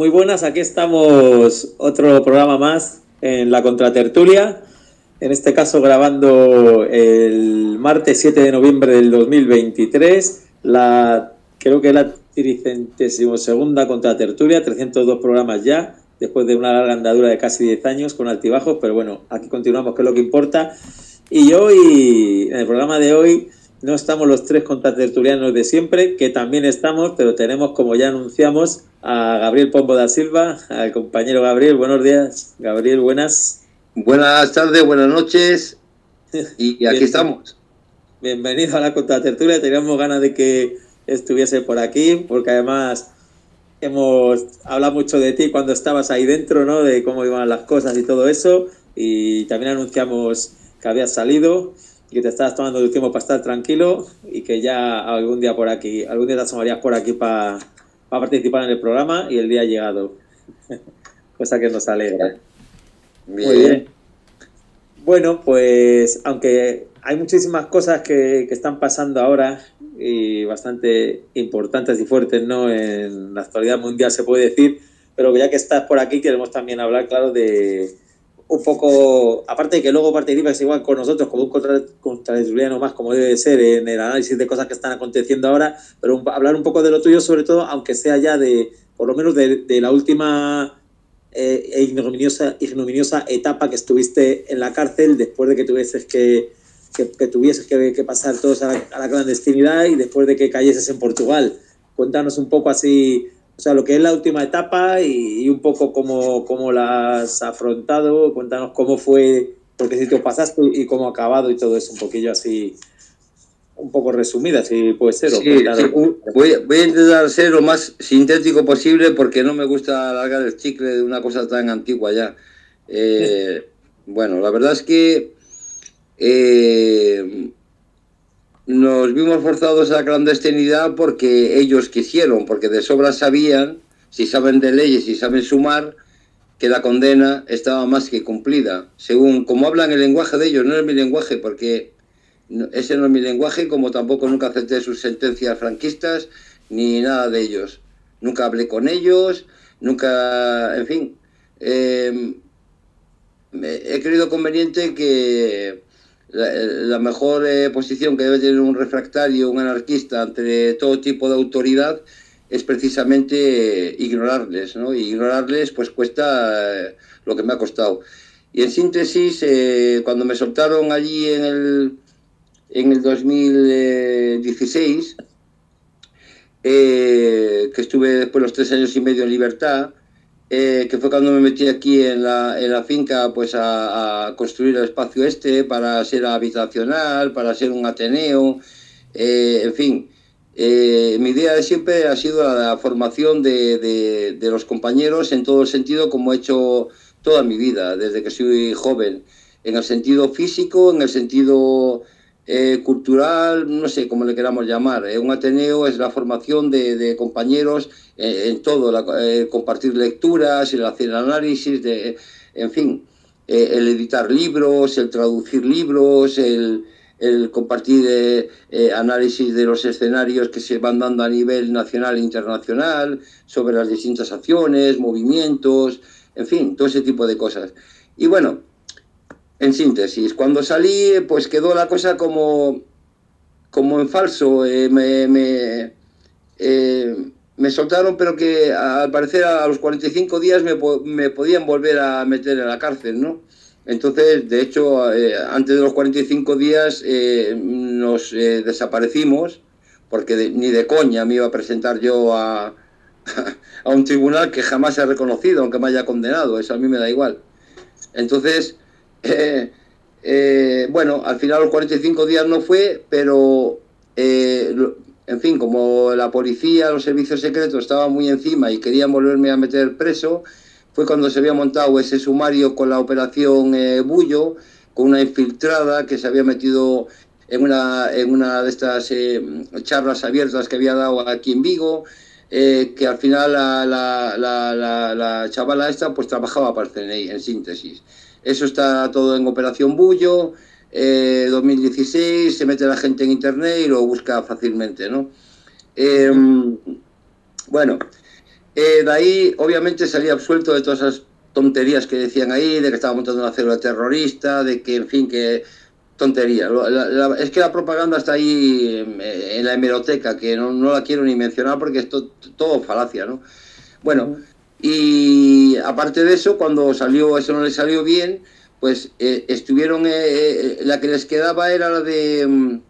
Muy buenas, aquí estamos otro programa más en la Contratertulia, en este caso grabando el martes 7 de noviembre del 2023, la, creo que la tricentésimo segunda Contratertulia, 302 programas ya, después de una larga andadura de casi 10 años con altibajos, pero bueno, aquí continuamos, que es lo que importa. Y hoy, en el programa de hoy, no estamos los tres contratertulianos de siempre, que también estamos, pero tenemos, como ya anunciamos, a Gabriel Pombo da Silva, al compañero Gabriel. Buenos días, Gabriel, buenas. Buenas tardes, buenas noches. Y aquí estamos. Bienvenido a la contratertulia. Teníamos ganas de que estuviese por aquí, porque además hemos hablado mucho de ti cuando estabas ahí dentro, ¿no? De cómo iban las cosas y todo eso. Y también anunciamos que habías salido y que te estabas tomando el tiempo para estar tranquilo y que ya algún día por aquí, algún día te asomarías por aquí para, participar en el programa y el día ha llegado. Cosa que nos alegra. Muy bien. Bueno, pues aunque hay muchísimas cosas que, que, están pasando ahora y bastante importantes y fuertes ¿no? en la actualidad mundial, se puede decir, pero ya que estás por aquí queremos también hablar, claro, de, un poco, aparte de que luego participas igual con nosotros como un contratertuliano más, como debe ser, en el análisis de cosas que están aconteciendo ahora, pero hablar un poco de lo tuyo, sobre todo, aunque sea ya de, por lo menos de, la última eh, e ignominiosa, ignominiosa etapa que estuviste en la cárcel después de que tuvieses que, que, tuvieses que, pasar todos a la clandestinidad y después de que cayeses en Portugal. Cuéntanos un poco así o sea, lo que es la última etapa y, un poco cómo, cómo, la has afrontado. Cuéntanos cómo fue, por qué sitio pasaste y cómo ha acabado y todo eso, un poquillo así, un poco resumida, si puede ser. Voy, voy, a intentar ser lo más sintético posible porque no me gusta alargar el chicle de una cosa tan antigua ya. Eh, bueno, la verdad es que eh, nos vimos forzados a la clandestinidad porque ellos quisieron, porque de sobra sabían, si saben de leyes, si saben sumar, que la condena estaba más que cumplida. Según como hablan el lenguaje de ellos, no es mi lenguaje, porque ese no es mi lenguaje, como tampoco nunca acepté sus sentencias franquistas, ni nada de ellos. Nunca hablé con ellos, nunca, en fin. Eh, he creído conveniente que la, mejor eh, posición que debe tener un refractario, un anarquista ante todo tipo de autoridad es precisamente eh, ignorarles, ¿no? Y ignorarles pues cuesta eh, lo que me ha costado. Y en síntesis, cuando me soltaron allí en el, en el 2016, que estuve después los tres años y medio en libertad, eh, que fue cuando me metí aquí en la, en la finca pues a, construir el espacio este para ser habitacional, para ser un ateneo, eh, en fin. Eh, mi idea de siempre ha sido la, formación de, de, los compañeros en todo el sentido como he hecho toda mi vida, desde que soy joven, en el sentido físico, en el sentido eh, cultural, no sé cómo le queramos llamar. Eh, un Ateneo es la formación de, compañeros eh, en todo, compartir lecturas, el hacer análisis, de, en fin, el editar libros, el traducir libros, el, compartir análisis de los escenarios que se van dando a nivel nacional e internacional, sobre las distintas acciones, movimientos, en fin, todo ese tipo de cosas. Y bueno, en síntesis, cuando salí, pues quedó la cosa como, como en falso. Eh, me, eh, me, soltaron, pero que al parecer a los 45 días me, me, podían volver a meter en la cárcel, ¿no? Entonces, de hecho, eh, antes de los 45 días nos desaparecimos, porque ni de coña me iba a presentar yo a, a un tribunal que jamás se ha reconocido, aunque me haya condenado, eso a mí me da igual. Entonces, eh, eh, bueno, al final los 45 días no fue, pero eh, en fin, como la policía, los servicios secretos estaban muy encima y querían volverme a meter preso, fue cuando se había montado ese sumario con la operación Bullo, con una infiltrada que se había metido en una, de estas charlas abiertas que había dado aquí en Vigo, que al final la, la, la, la, chavala esta pues trabajaba para el CNI, en síntesis. Eso está todo en Operación Bullo, 2016, eh, se mete la gente en internet y lo busca fácilmente, ¿no? Em, bueno, Eh, de ahí, obviamente, salía absuelto de todas esas tonterías que decían ahí, de que estaba montando una célula terrorista, de que, en fin, que tontería. es que la propaganda está ahí en, la hemeroteca, que no, la quiero ni mencionar porque es todo falacia, ¿no? Bueno, y aparte de eso, cuando salió, eso no le salió bien, pues eh, estuvieron, eh, eh, la que les quedaba era la de mm,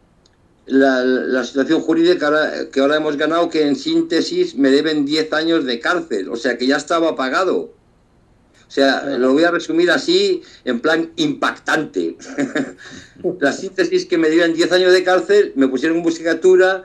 la, situación jurídica que ahora, hemos ganado, que en síntesis me deben 10 años de cárcel, o sea que ya estaba pagado. O sea, lo voy a resumir así, en plan impactante. la síntesis que me dieron 10 años de cárcel, me pusieron en musicatura,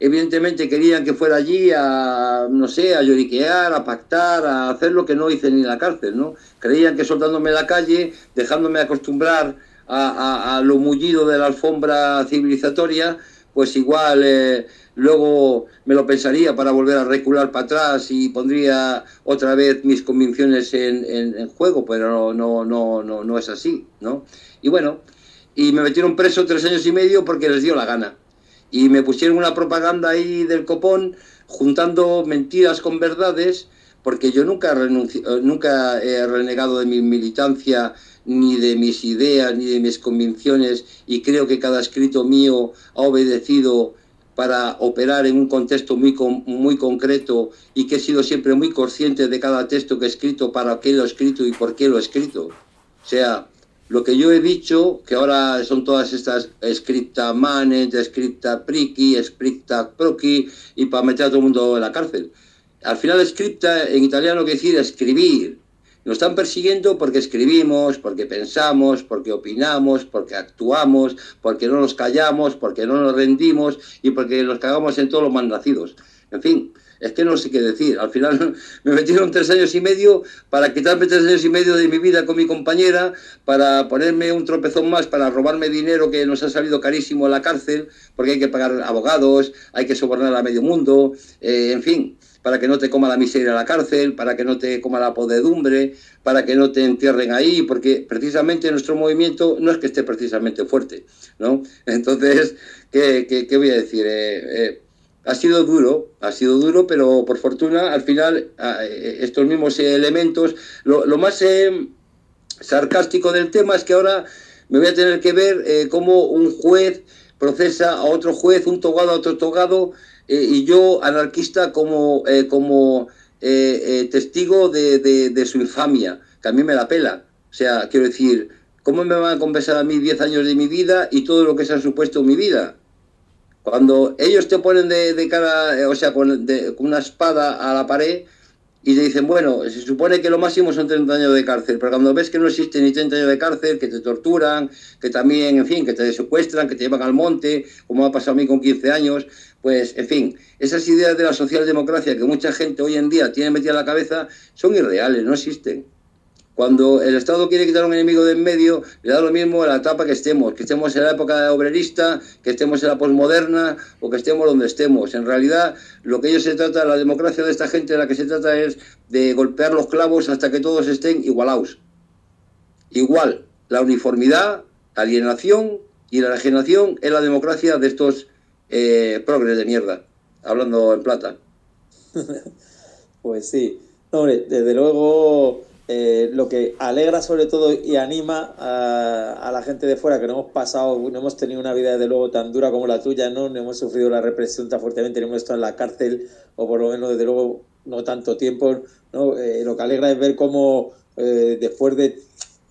evidentemente querían que fuera allí a, no sé, a lloriquear, a pactar, a hacer lo que no hice ni en la cárcel, ¿no? Creían que soltándome la calle, dejándome acostumbrar a, lo mullido de la alfombra civilizatoria, pues igual eh, luego me lo pensaría para volver a recular para atrás y pondría otra vez mis convicciones en, juego, pero no, no, no, no es así, ¿no? Y bueno, y me metieron preso tres años y medio porque les dio la gana. Y me pusieron una propaganda ahí del copón, juntando mentiras con verdades, porque yo nunca, nunca he renegado de mi militancia ni de mis ideas, ni de mis convicciones, y creo que cada escrito mío ha obedecido para operar en un contexto muy, muy concreto y que he sido siempre muy consciente de cada texto que he escrito, para qué lo he escrito y por qué lo he escrito. O sea, lo que yo he dicho, que ahora son todas estas scripta manet, scripta priki, scripta proki, y para meter a todo el mundo en la cárcel. Al final, scripta en italiano quiere decir escribir, nos están persiguiendo porque escribimos, porque pensamos, porque opinamos, porque actuamos, porque no nos callamos, porque no nos rendimos y porque nos cagamos en todos los mal nacidos. En fin, es que no sé qué decir. Al final me metieron tres años y medio para quitarme tres años y medio de mi vida con mi compañera, para ponerme un tropezón más, para robarme dinero que nos ha salido carísimo a la cárcel, porque hay que pagar abogados, hay que sobornar a medio mundo, eh, en fin para que no te coma la miseria la cárcel, para que no te coma la podedumbre, para que no te entierren ahí, porque precisamente nuestro movimiento no es que esté precisamente fuerte, ¿no? Entonces, ¿qué, qué, voy a decir? Eh, eh, ha sido duro, ha sido duro, pero por fortuna, al final, eh, estos mismos elementos, lo, más sarcástico del tema es que ahora me voy a tener que ver cómo un juez procesa a otro juez, un togado a otro togado, eh, y yo anarquista como, eh, como eh, testigo de, de, su infamia, que a mí me la pela. O sea, quiero decir, ¿cómo me van a compensar a mí 10 años de mi vida y todo lo que se ha supuesto en mi vida? Cuando ellos te ponen de, de cara, o sea, con, con, una espada a la pared y te dicen, bueno, se supone que lo máximo son 30 años de cárcel, pero cuando ves que no existe ni 30 años de cárcel, que te torturan, que también, en fin, que te secuestran, que te llevan al monte, como ha pasado a mí con 15 años, pues, en fin, esas ideas de la socialdemocracia que mucha gente hoy en día tiene metida en la cabeza son irreales, no existen. Cuando el Estado quiere quitar a un enemigo de en medio, le da lo mismo a la etapa que estemos, que estemos en la época obrerista, que estemos en la posmoderna o que estemos donde estemos. En realidad, lo que ellos se trata, la democracia de esta gente, la que se trata es de golpear los clavos hasta que todos estén igualados. Igual, la uniformidad, alienación y la regeneración es la democracia de estos eh, progres de mierda, hablando en plata. pues sí, hombre, desde luego eh, lo que alegra sobre todo y anima a, la gente de fuera que no hemos pasado, no hemos tenido una vida desde luego tan dura como la tuya, no, no hemos sufrido la represión tan fuertemente, no hemos estado en la cárcel o por lo menos desde luego no tanto tiempo, ¿no? Eh, lo que alegra es ver cómo eh, después de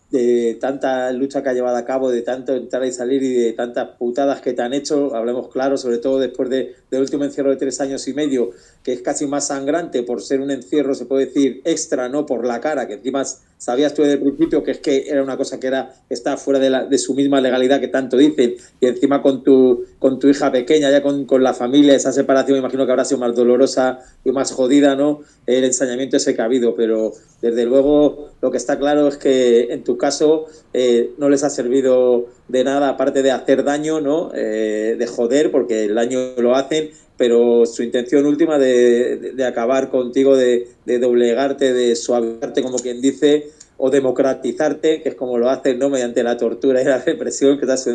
de tanta lucha que ha llevado a cabo, de tanto entrar y salir y de tantas putadas que te han hecho, hablemos claro, sobre todo después de, del último encierro de tres años y medio, que es casi más sangrante por ser un encierro, se puede decir, extra, no por la cara, que encima sabías tú desde el principio que es que era una cosa que era está fuera de, la, de su misma legalidad que tanto dicen, y encima con tu, con tu hija pequeña, ya con, la familia, esa separación, me imagino que habrá sido más dolorosa y más jodida, ¿no? El ensañamiento ese que ha habido, pero desde luego lo que está claro es que en tu caso eh, no les ha servido de nada, aparte de hacer daño, ¿no? Eh, de joder, porque el daño lo hacen, pero su intención última de, acabar contigo, de, doblegarte, de suavizarte, como quien dice, o democratizarte, que es como lo hacen, ¿no? Mediante la tortura y la represión, que da su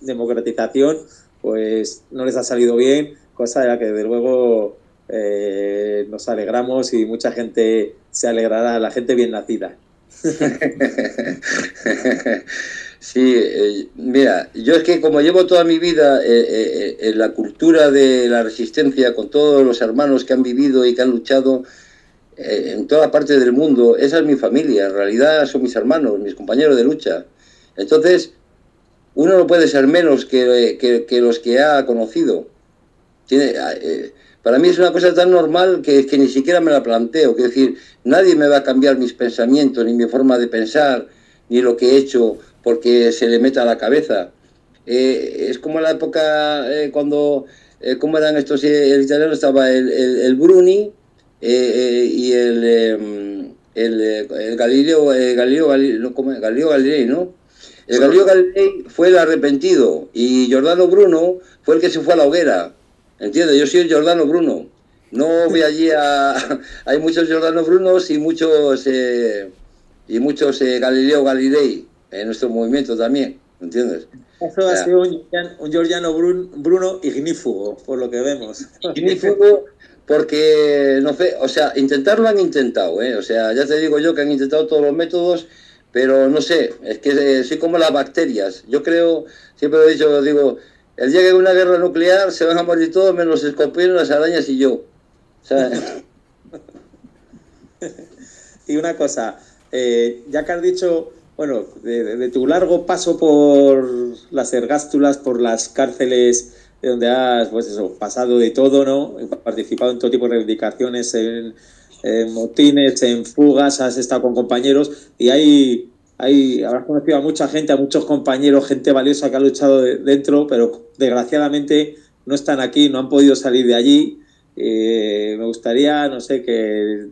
democratización, pues no les ha salido bien, cosa de la que desde luego eh, nos alegramos y mucha gente se alegrará, la gente bien nacida. Sí, eh, mira, yo es que como llevo toda mi vida eh, en la cultura de la resistencia con todos los hermanos que han vivido y que han luchado en toda parte del mundo, esa es mi familia, en realidad son mis hermanos, mis compañeros de lucha. Entonces, uno no puede ser menos que, los que ha conocido. Tiene, para mí es una cosa tan normal que, que ni siquiera me la planteo. Es decir, nadie me va a cambiar mis pensamientos, ni mi forma de pensar, ni lo que he hecho porque se le meta a la cabeza. Eh, es como la época eh, cuando, eh, ¿cómo eran estos? el italiano estaba el, Bruni y el, em, el, Galileo, Galileo, Galileo, Galileo Galilei, ¿no? El Galileo Galilei fue el arrepentido y Giordano Bruno fue el que se fue a la hoguera. ¿Entiendes? Yo soy el Giordano Bruno. No voy allí a... Hay muchos Giordano Brunos y muchos, eh, y muchos eh, Galileo Galilei en nuestro movimiento también. ¿Entiendes? Eso ha sido un, un Giordano Bruno ignífugo, por lo que vemos. Ignífugo porque, no sé, o sea, intentarlo han intentado, ¿eh? O sea, ya te digo yo que han intentado todos los métodos, pero no sé, es que eh, soy como las bacterias. Yo creo, siempre lo he dicho, digo, el día que hay una guerra nuclear se van a morir todos menos los escorpiones, las arañas y yo. y una cosa, eh, ya que has dicho, bueno, de, tu largo paso por las ergástulas, por las cárceles de donde has, pues eso, pasado de todo, ¿no? Participado en todo tipo de reivindicaciones, en, motines, en fugas, has estado con compañeros y hay hay, habrás conocido a mucha gente, a muchos compañeros, gente valiosa que ha luchado dentro, pero desgraciadamente no están aquí, no han podido salir de allí. Eh, me gustaría, no sé, que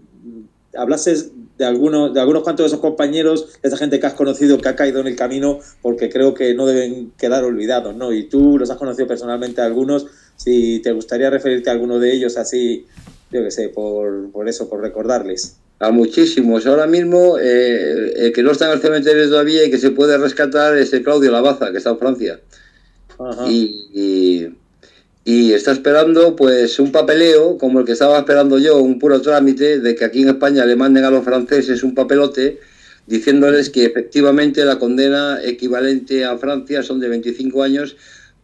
hablases de algunos, de algunos cuantos de esos compañeros, de esa gente que has conocido, que ha caído en el camino, porque creo que no deben quedar olvidados, ¿no? Y tú los has conocido personalmente a algunos, si te gustaría referirte a alguno de ellos así, yo qué sé, por, por eso, por recordarles a muchísimos. Ahora mismo, eh, el que no está en el cementerio todavía y que se puede rescatar es el Claudio Lavaza, que está en Francia. Y, y, está esperando pues un papeleo, como el que estaba esperando yo, un puro trámite, de que aquí en España le manden a los franceses un papelote diciéndoles que efectivamente la condena equivalente a Francia son de 25 años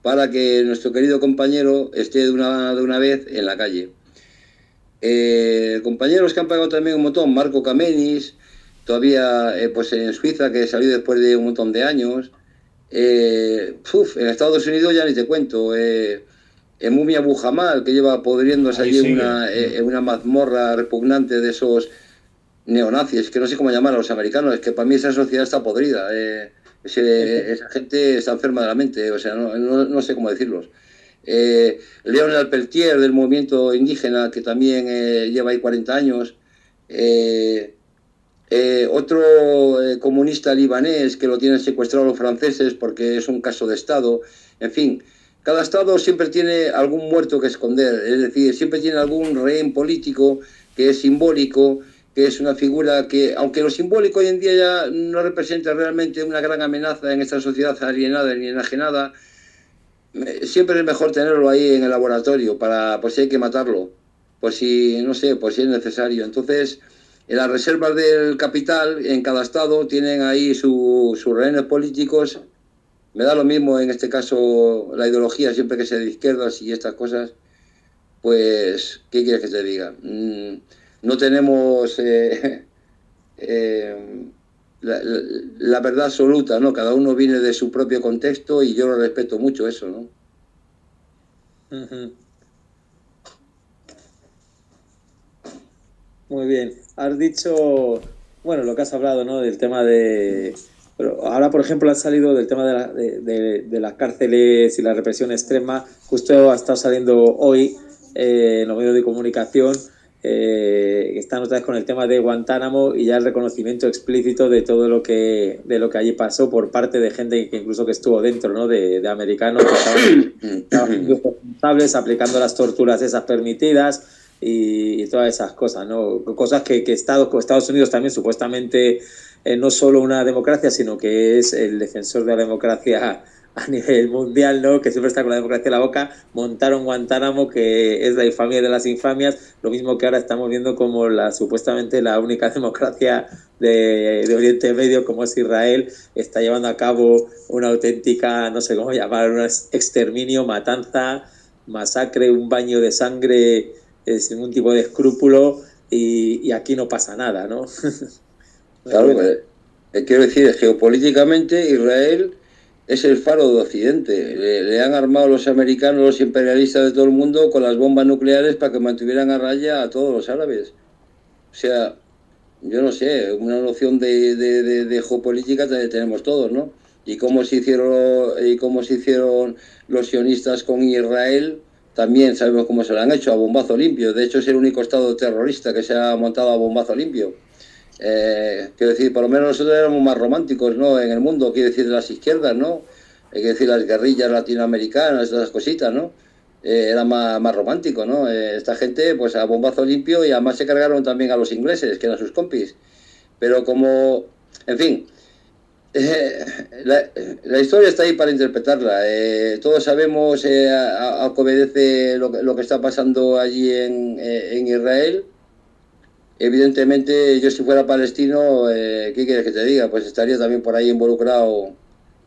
para que nuestro querido compañero esté de una, de una vez en la calle. Eh, compañeros que han pagado también un montón, Marco Camenis, todavía eh, pues en Suiza, que salió después de un montón de años. Eh, en Estados Unidos ya ni te cuento. Eh, en Mumia Bujamal, que lleva podriéndose allí en una, una mazmorra repugnante de esos neonazis, que no sé cómo llamar a los americanos, es que para mí esa sociedad está podrida. esa gente está enferma de la mente, o sea, no, no sé cómo decirlos. Eh, Leonel Peltier del movimiento indígena, que también eh, lleva ahí 40 años, eh, eh, otro comunista libanés que lo tienen secuestrado los franceses porque es un caso de Estado, en fin, cada Estado siempre tiene algún muerto que esconder, es decir, siempre tiene algún rehén político que es simbólico, que es una figura que, aunque lo simbólico hoy en día ya no representa realmente una gran amenaza en esta sociedad alienada ni enajenada, siempre es mejor tenerlo ahí en el laboratorio para, por si hay que matarlo, por si, no sé, por si es necesario. Entonces, en las reservas del capital, en cada estado, tienen ahí sus rehenes políticos. Me da lo mismo en este caso la ideología, siempre que sea de izquierdas y estas cosas. Pues, ¿qué quieres que te diga? Mm, no tenemos eh, eh, la, verdad absoluta, ¿no? Cada uno viene de su propio contexto y yo lo respeto mucho eso, ¿no? Muy bien. Has dicho, bueno, lo que has hablado, ¿no? Del tema de... Pero ahora, por ejemplo, ha salido del tema de, la, de, las cárceles y la represión extrema. Justo ha estado saliendo hoy eh, en los medios de comunicación eh, están otra vez con el tema de Guantánamo y ya el reconocimiento explícito de todo lo que de lo que allí pasó por parte de gente que incluso que estuvo dentro, ¿no? De, americanos que estaban, responsables aplicando las torturas esas permitidas y, todas esas cosas, ¿no? Cosas que, que Estados, Estados Unidos también supuestamente no solo una democracia, sino que es el defensor de la democracia a nivel mundial, ¿no? Que siempre está con la democracia en la boca, montaron Guantánamo, que es la infamia de las infamias, lo mismo que ahora estamos viendo como la supuestamente la única democracia de, de Oriente Medio, como es Israel, está llevando a cabo una auténtica, no sé cómo llamar, un exterminio, matanza, masacre, un baño de sangre eh, sin ningún tipo de escrúpulo, y, y aquí no pasa nada, ¿no? claro, pues, eh, quiero decir, geopolíticamente Israel es el faro de Occidente. Le, han armado los americanos, los imperialistas de todo el mundo con las bombas nucleares para que mantuvieran a raya a todos los árabes. O sea, yo no sé, una noción de, de, geopolítica tenemos todos, ¿no? Y cómo se hicieron y cómo se hicieron los sionistas con Israel, también sabemos cómo se lo han hecho a bombazo limpio. De hecho, es el único estado terrorista que se ha montado a bombazo limpio. Eh, quiero decir, por lo menos nosotros éramos más románticos, ¿no? En el mundo, quiero decir, de las izquierdas, ¿no? Hay que decir, las guerrillas latinoamericanas, esas cositas, ¿no? Eh, era más, más romántico, ¿no? Eh, esta gente, pues a bombazo limpio y además se cargaron también a los ingleses, que eran sus compis. Pero como, en fin, la, historia está ahí para interpretarla. todos sabemos a, a, que obedece lo, lo, que está pasando allí en, en Israel evidentemente yo si fuera palestino, eh, ¿qué quieres que te diga? Pues estaría también por ahí involucrado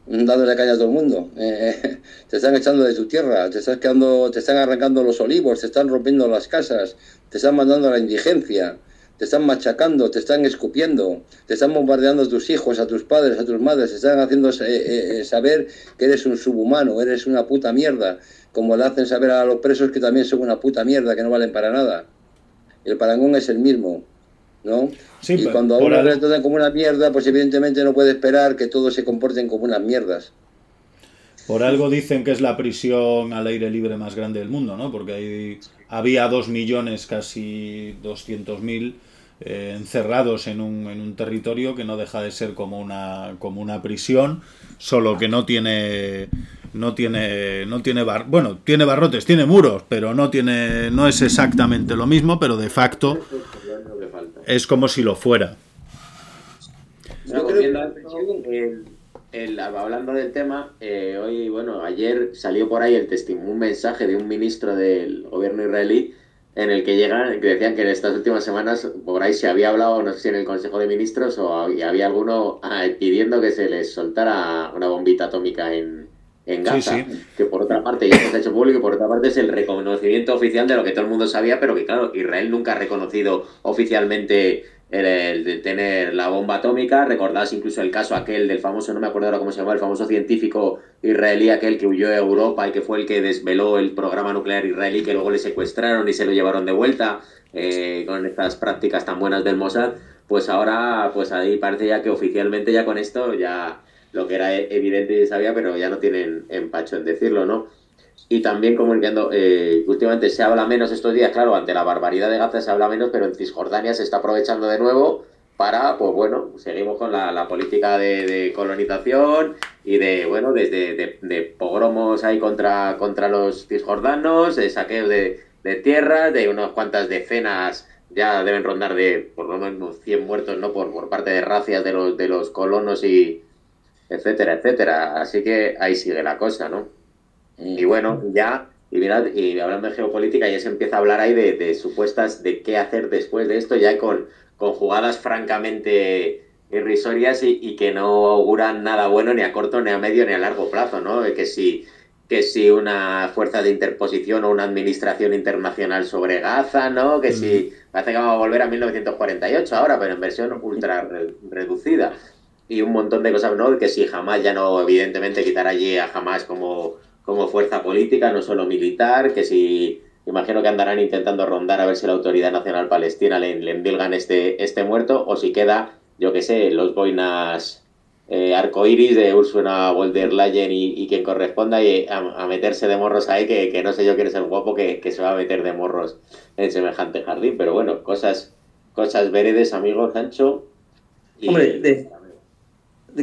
dándole caña a todo el mundo. Eh, te están echando de tu tierra, te, estás quedando, te están arrancando los olivos, te están rompiendo las casas, te están mandando a la indigencia, te están machacando, te están escupiendo, te están bombardeando a tus hijos, a tus padres, a tus madres, te están haciendo eh, saber que eres un subhumano, eres una puta mierda, como le hacen saber a los presos que también son una puta mierda, que no valen para nada el parangón es el mismo, ¿no? y cuando a uno le tratan como una mierda, pues evidentemente no puede esperar que todos se comporten como unas mierdas. Por algo dicen que es la prisión al aire libre más grande del mundo, ¿no? Porque ahí había dos millones, casi 200.000 mil eh, encerrados en un, en un territorio que no deja de ser como una, como una prisión, solo que no tiene no tiene no tiene bar, bueno tiene barrotes tiene muros pero no tiene no es exactamente lo mismo pero de facto es como si lo fuera. Hablando del tema eh, hoy bueno ayer salió por ahí el testimonio un mensaje de un ministro del gobierno israelí en el que llegan que decían que en estas últimas semanas por ahí se había hablado no sé si en el Consejo de Ministros o había alguno ah, pidiendo que se les soltara una bombita atómica en en Gaza, que por otra parte ya se ha hecho público por otra parte es el reconocimiento oficial de lo que todo el mundo sabía, pero que claro, Israel nunca ha reconocido oficialmente el, de tener la bomba atómica. Recordás incluso el caso aquel del famoso, no me acuerdo ahora cómo se llama, el famoso científico israelí, aquel que huyó a Europa y que fue el que desveló el programa nuclear israelí, que luego le secuestraron y se lo llevaron de vuelta eh, con estas prácticas tan buenas del Mossad. Pues ahora, pues ahí parece ya que oficialmente ya con esto ya lo que era evidente y sabía, pero ya no tienen empacho en decirlo, ¿no? Y también comunicando, eh, últimamente se habla menos estos días, claro, ante la barbaridad de Gaza se habla menos, pero en Cisjordania se está aprovechando de nuevo para, pues bueno, seguimos con la, política de, colonización y de, bueno, desde de, pogromos ahí contra, contra los cisjordanos, de saqueos de, de tierras, de unas cuantas decenas, ya deben rondar de por lo menos 100 muertos, ¿no? Por, por parte de racias de los, de los colonos y, etcétera, etcétera. Así que ahí sigue la cosa, ¿no? Y bueno, ya, y mirad, y hablando de geopolítica, ya se empieza a hablar ahí de, supuestas de qué hacer después de esto, ya con, con jugadas francamente irrisorias y, que no auguran nada bueno ni a corto, ni a medio, ni a largo plazo, ¿no? Que si, que si una fuerza de interposición o una administración internacional sobre Gaza, ¿no? Que si parece que vamos a volver a 1948 ahora, pero en versión ultra reducida y un montón de cosas, ¿no? Que si jamás ya no, evidentemente, quitar allí a jamás como, como fuerza política, no solo militar, que si imagino que andarán intentando rondar a ver si la Autoridad Nacional Palestina le, le endilgan este, este muerto, o si queda, yo qué sé, los boinas eh, arcoiris de Ursula von der Leyen y, quien corresponda y a, meterse de morros ahí, que, que, no sé yo quién es el guapo que, que, se va a meter de morros en semejante jardín, pero bueno, cosas, cosas veredes, amigo Sancho. Hombre, de,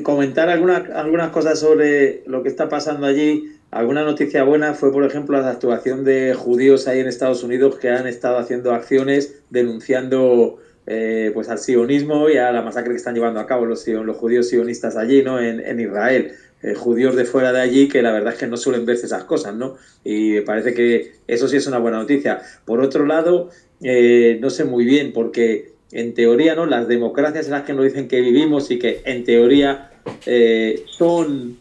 comentar algunas, algunas cosas sobre lo que está pasando allí. Alguna noticia buena fue, por ejemplo, la actuación de judíos ahí en Estados Unidos que han estado haciendo acciones denunciando eh, pues al sionismo y a la masacre que están llevando a cabo los, los judíos sionistas allí, ¿no? En, en Israel. eh, judíos de fuera de allí que la verdad es que no suelen verse esas cosas, ¿no? Y me parece que eso sí es una buena noticia. Por otro lado, eh, no sé muy bien, porque en teoría, ¿no? Las democracias en las que nos dicen que vivimos y que en teoría eh, son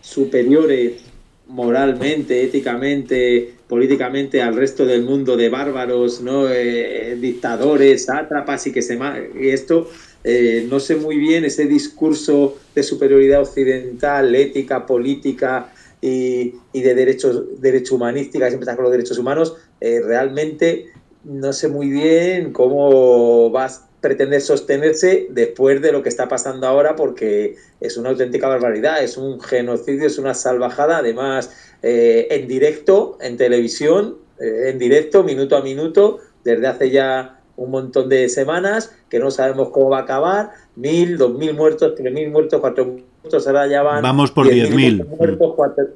superiores moralmente, éticamente, políticamente al resto del mundo de bárbaros, ¿no? dictadores, sátrapas y que se y esto eh, no sé muy bien ese discurso de superioridad occidental, ética, política y, de derechos, derecho humanística, siempre está con los derechos humanos, eh, realmente no sé muy bien cómo va a pretender sostenerse después de lo que está pasando ahora, porque es una auténtica barbaridad, es un genocidio, es una salvajada, además eh, en directo, en televisión, en directo, minuto a minuto, desde hace ya un montón de semanas que no sabemos cómo va a acabar, mil, dos mil muertos, tres mil muertos, cuatro mil muertos, ahora ya van... Vamos por diez mil.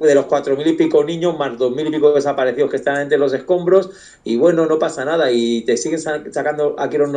De los cuatro mil y pico niños, más dos mil y pico desaparecidos que están entre los escombros, y bueno, no pasa nada, y te siguen sacando aquí los,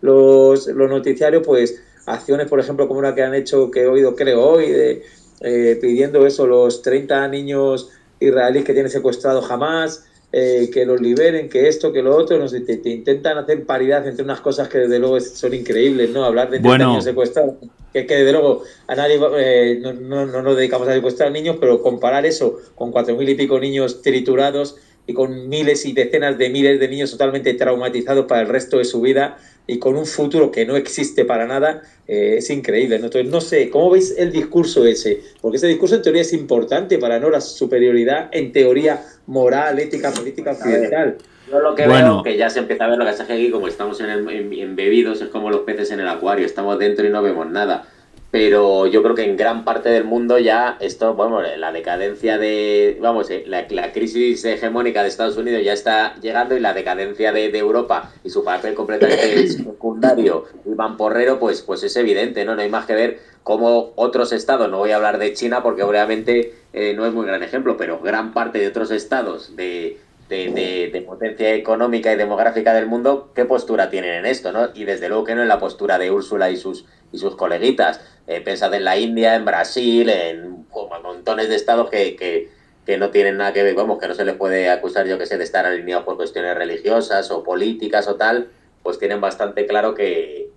los, los noticiarios, pues acciones, por ejemplo, como una que han hecho, que he oído creo hoy, de, eh, pidiendo eso, los 30 niños israelíes que tienen secuestrados jamás, eh, que los liberen, que esto, que lo otro, no sé, te, intentan hacer paridad entre unas cosas que desde luego son increíbles, ¿no? Hablar de niños secuestrados, que, que desde luego a nadie eh, no, no, no, nos dedicamos a secuestrar niños, pero comparar eso con cuatro mil y pico niños triturados y con miles y decenas de miles de niños totalmente traumatizados para el resto de su vida y con un futuro que no existe para nada, eh, es increíble. ¿no? Entonces, no sé, ¿cómo veis el discurso ese? Porque ese discurso en teoría es importante para no la superioridad en teoría moral, ética, política occidental. Yo lo que veo que ya se empieza a ver lo que hace aquí, como estamos en el, embebidos, es como los peces en el acuario, estamos dentro y no vemos nada pero yo creo que en gran parte del mundo ya esto, bueno, la decadencia de, vamos, eh, la, crisis hegemónica de Estados Unidos ya está llegando y la decadencia de, Europa y su papel completamente secundario y mamporrero, pues, pues es evidente, ¿no? No hay más que ver cómo otros estados, no voy a hablar de China porque obviamente eh, no es muy gran ejemplo, pero gran parte de otros estados de, de, potencia económica y demográfica del mundo, ¿qué postura tienen en esto? ¿no? Y desde luego que no en la postura de Úrsula y sus, y sus coleguitas. Eh, pensad en la India, en Brasil, en montones de estados que, que, no tienen nada que ver, vamos, que no se les puede acusar, yo que sé, de estar alineados por cuestiones religiosas o políticas o tal, pues tienen bastante claro que,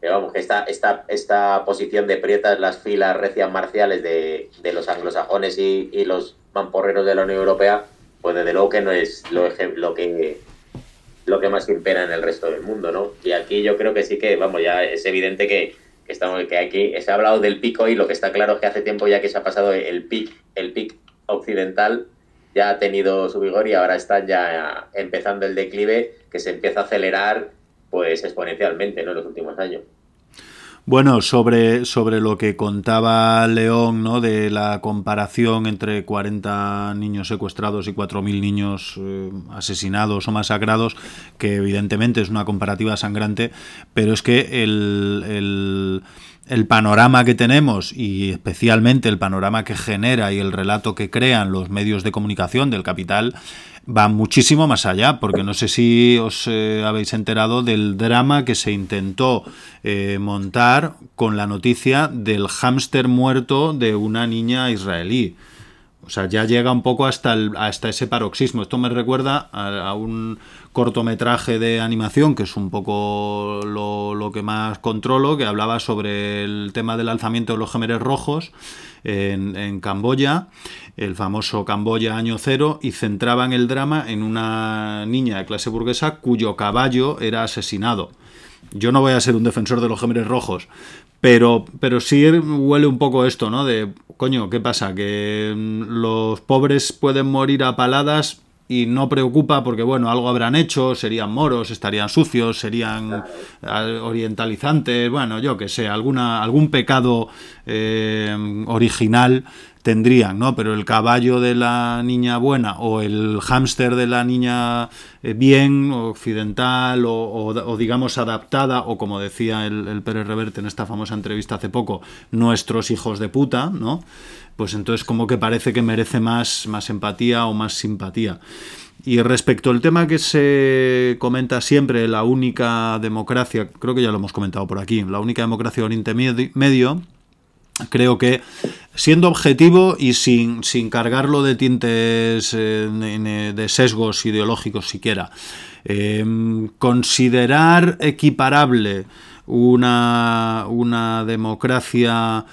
vamos, que esta, esta, esta posición de prietas las filas recias marciales de, de los anglosajones y, y, los mamporreros de la Unión Europea, pues desde luego que no es lo, lo que lo que más impera en el resto del mundo, ¿no? Y aquí yo creo que sí que, vamos, ya es evidente que, que estamos que aquí se ha hablado del pico y lo que está claro es que hace tiempo ya que se ha pasado el pic el pic occidental ya ha tenido su vigor y ahora está ya empezando el declive que se empieza a acelerar pues exponencialmente ¿no? en los últimos años. Bueno, sobre, sobre lo que contaba León, ¿no? De la comparación entre 40 niños secuestrados y 4.000 niños eh, asesinados o masacrados, que evidentemente es una comparativa sangrante, pero es que el, el el panorama que tenemos y especialmente el panorama que genera y el relato que crean los medios de comunicación del capital va muchísimo más allá, porque no sé si os eh, habéis enterado del drama que se intentó eh, montar con la noticia del hámster muerto de una niña israelí. O sea, ya llega un poco hasta, el, hasta ese paroxismo. Esto me recuerda a, un cortometraje de animación, que es un poco lo, que más controlo, que hablaba sobre el tema del alzamiento de los gemeres rojos en Camboya, el famoso Camboya año cero, y centraban el drama en una niña de clase burguesa cuyo caballo era asesinado. Yo no voy a ser un defensor de los gemeres rojos, pero, pero sí huele un poco esto, ¿no? De, coño, ¿qué pasa? Que mm, los pobres pueden morir a paladas y no preocupa porque, bueno, algo habrán hecho, serían moros, estarían sucios, serían orientalizantes, bueno, yo que sé, alguna, algún pecado eh, original tendrían, ¿no? Pero el caballo de la niña buena o el hámster de la niña eh, bien, occidental o, digamos adaptada, o como decía el, el Pérez Reverte en esta famosa entrevista hace poco, nuestros hijos de puta, ¿no? Pues entonces como que parece que merece más, más empatía o más simpatía. Y respecto al tema que se comenta siempre, la única democracia, creo que ya lo hemos comentado por aquí, la única democracia de Oriente Medio, creo que siendo objetivo y sin, sin cargarlo de tintes eh, de sesgos ideológicos siquiera, em, considerar equiparable una, una democracia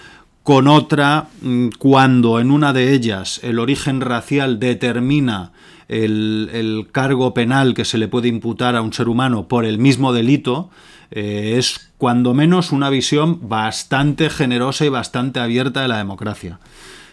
con otra mm, cuando en una de ellas el origen racial determina el, el, cargo penal que se le puede imputar a un ser humano por el mismo delito, eh, es cuando menos una visión bastante generosa y bastante abierta de la democracia.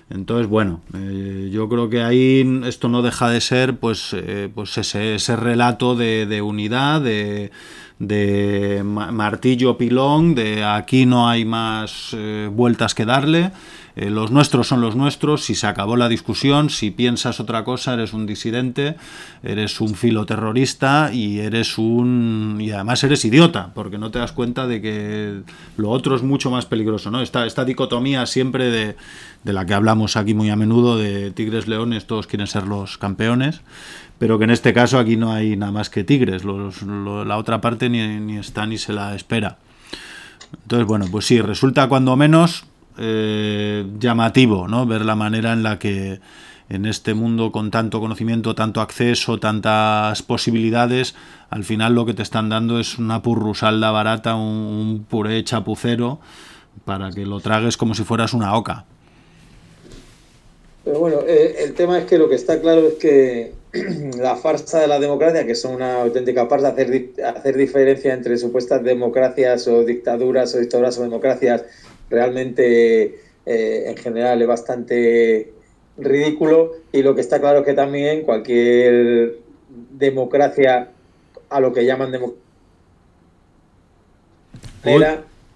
Entonces, bueno, eh, yo creo que ahí esto no deja de ser pues, eh, pues ese, ese, relato de, de unidad, de, de, martillo pilón, de aquí no hay más vueltas que darle. Eh, los nuestros son los nuestros, si se acabó la discusión, si piensas otra cosa eres un disidente, eres un filoterrorista y eres un... y además eres idiota, porque no te das cuenta de que lo otro es mucho más peligroso, ¿no? Esta, esta dicotomía siempre de, de la que hablamos aquí muy a menudo, de tigres, leones, todos quieren ser los campeones, pero que en este caso aquí no hay nada más que tigres, la otra parte ni, ni está ni se la espera. Entonces, bueno, pues sí, resulta cuando menos eh, llamativo, ¿no? Ver la manera en la que en este mundo con tanto conocimiento, tanto acceso, tantas posibilidades, al final lo que te están dando es una purrusalda barata, un, puré chapucero, para que lo tragues como si fueras una oca. Pero bueno, eh, el tema es que lo que está claro es que la farsa de la democracia, que son una auténtica farsa, hacer, hacer diferencia entre supuestas democracias o dictaduras o dictaduras o democracias realmente eh, en general es bastante ridículo. Y lo que está claro es que también cualquier democracia a lo que llaman democracia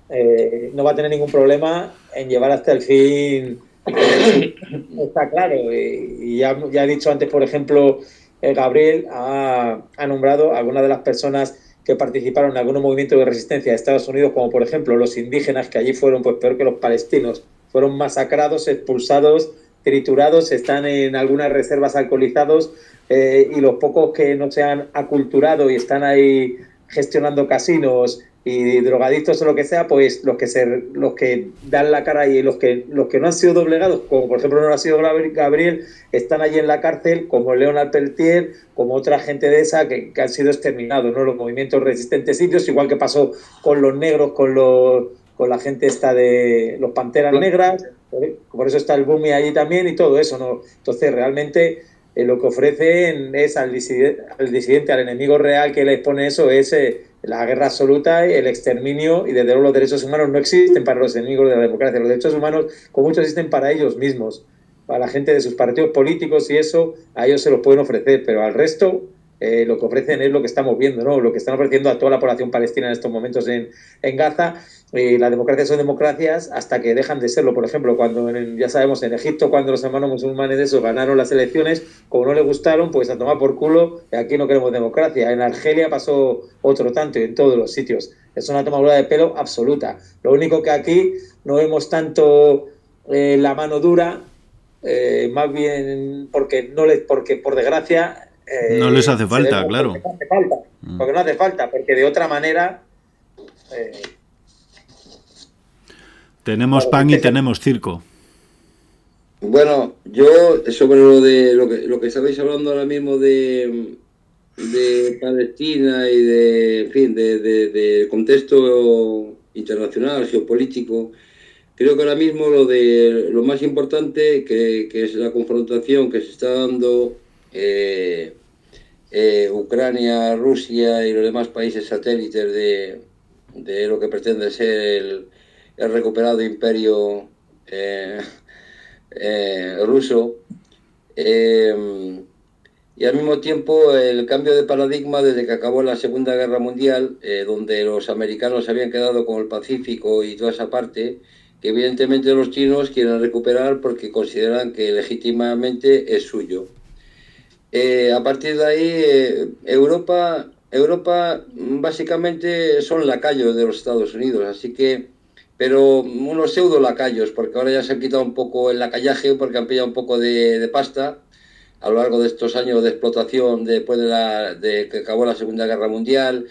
eh, no va a tener ningún problema en llevar hasta el fin. Está claro y ya, ya he dicho antes por ejemplo Gabriel ha, ha nombrado a algunas de las personas que participaron en algunos movimientos de resistencia de Estados Unidos, como por ejemplo los indígenas, que allí fueron pues peor que los palestinos, fueron masacrados, expulsados, triturados, están en algunas reservas alcoholizados eh, y los pocos que no se han aculturado y están ahí gestionando casinos y drogadictos o lo que sea, pues los que se, los que dan la cara y los que los que no han sido doblegados, como por ejemplo no lo ha sido Gabriel, están allí en la cárcel, como Leonard Peltier, como otra gente de esa que, que han sido exterminados, ¿no? Los movimientos resistentes sitios, igual que pasó con los negros, con los con la gente esta de los panteras negras, por eso está el boom allí también y todo eso, ¿no? Entonces realmente eh, lo que ofrecen es al disidente, al disidente, al enemigo real que les pone eso, es eh, la guerra absoluta, el exterminio y desde luego los derechos humanos no existen para los enemigos de la democracia. Los derechos humanos, como mucho, existen para ellos mismos, para la gente de sus partidos políticos y eso, a ellos se los pueden ofrecer, pero al resto eh, lo que ofrecen es lo que estamos viendo, ¿no? Lo que están ofreciendo a toda la población palestina en estos momentos en, en Gaza. Eh, las democracias son democracias hasta que dejan de serlo. Por ejemplo, cuando en, ya sabemos en Egipto, cuando los hermanos musulmanes de eso ganaron las elecciones, como no les gustaron, pues a tomar por culo, aquí no queremos democracia. En Argelia pasó otro tanto y en todos los sitios. Es una tomadura de pelo absoluta. Lo único que aquí no vemos tanto eh, la mano dura, eh, más bien porque no les, porque por desgracia eh, no les hace falta, claro. Porque no hace falta, mm. porque no hace falta, porque de otra manera. Tenemos pan y tenemos circo. Bueno, yo sobre lo de lo que, lo que estabais hablando ahora mismo de, de Palestina y de, en fin, de, de, de, contexto internacional, geopolítico, creo que ahora mismo lo de lo más importante que, que es la confrontación que se está dando eh, eh, Ucrania, Rusia y los demás países satélites de, de lo que pretende ser el, el recuperado imperio eh, eh, ruso. Eh, y al mismo tiempo el cambio de paradigma desde que acabó la Segunda Guerra Mundial, eh, donde los americanos habían quedado con el Pacífico y toda esa parte, que evidentemente los chinos quieren recuperar porque consideran que legítimamente es suyo. A partir de ahí, Europa, Europa básicamente son lacayos de los Estados Unidos, así que, pero unos pseudo lacayos, porque ahora ya se han quitado un poco el lacallaje, porque han pillado un poco de, pasta a lo largo de estos años de explotación después de, la, de que acabó la Segunda Guerra Mundial,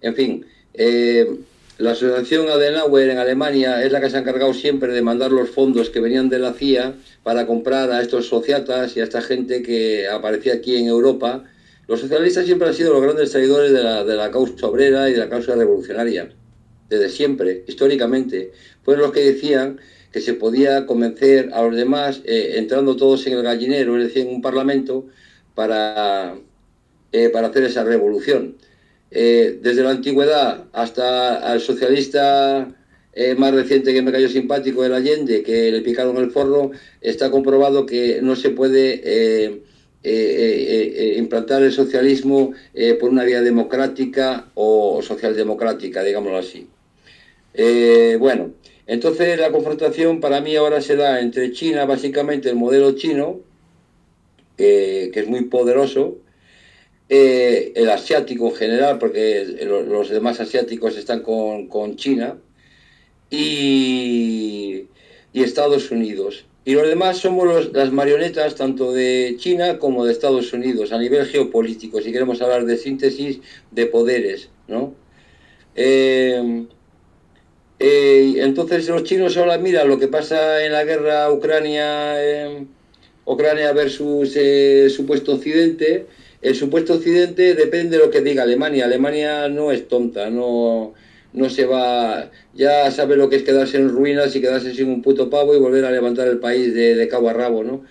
en fin. Eh, la asociación Adenauer en Alemania es la que se ha encargado siempre de mandar los fondos que venían de la CIA para comprar a estos sociatas y a esta gente que aparecía aquí en Europa. Los socialistas siempre han sido los grandes traidores de la, de la causa obrera y de la causa revolucionaria, desde siempre, históricamente. Fueron los que decían que se podía convencer a los demás eh, entrando todos en el gallinero, es decir, en un parlamento, para, eh, para hacer esa revolución. Eh, desde la antigüedad hasta el socialista más reciente que me cayó simpático, el Allende, que le picaron el forro, está comprobado que no se puede implantar el socialismo por una vía democrática o socialdemocrática, digámoslo así. Bueno, entonces la confrontación para mí ahora se da entre China, básicamente el modelo chino, que es muy poderoso, eh, el asiático en general, porque los demás asiáticos están con, China, y, Estados Unidos. Y los demás somos las marionetas tanto de China como de Estados Unidos a nivel geopolítico, si queremos hablar de síntesis de poderes, ¿no? Eh, eh, entonces los chinos ahora mira lo que pasa en la guerra Ucrania, eh, Ucrania versus eh, supuesto Occidente. El supuesto Occidente depende de lo que diga Alemania. Alemania no es tonta, no, no se va, ya sabe lo que es quedarse en ruinas y quedarse sin un puto pavo y volver a levantar el país de, cabo a rabo, ¿no?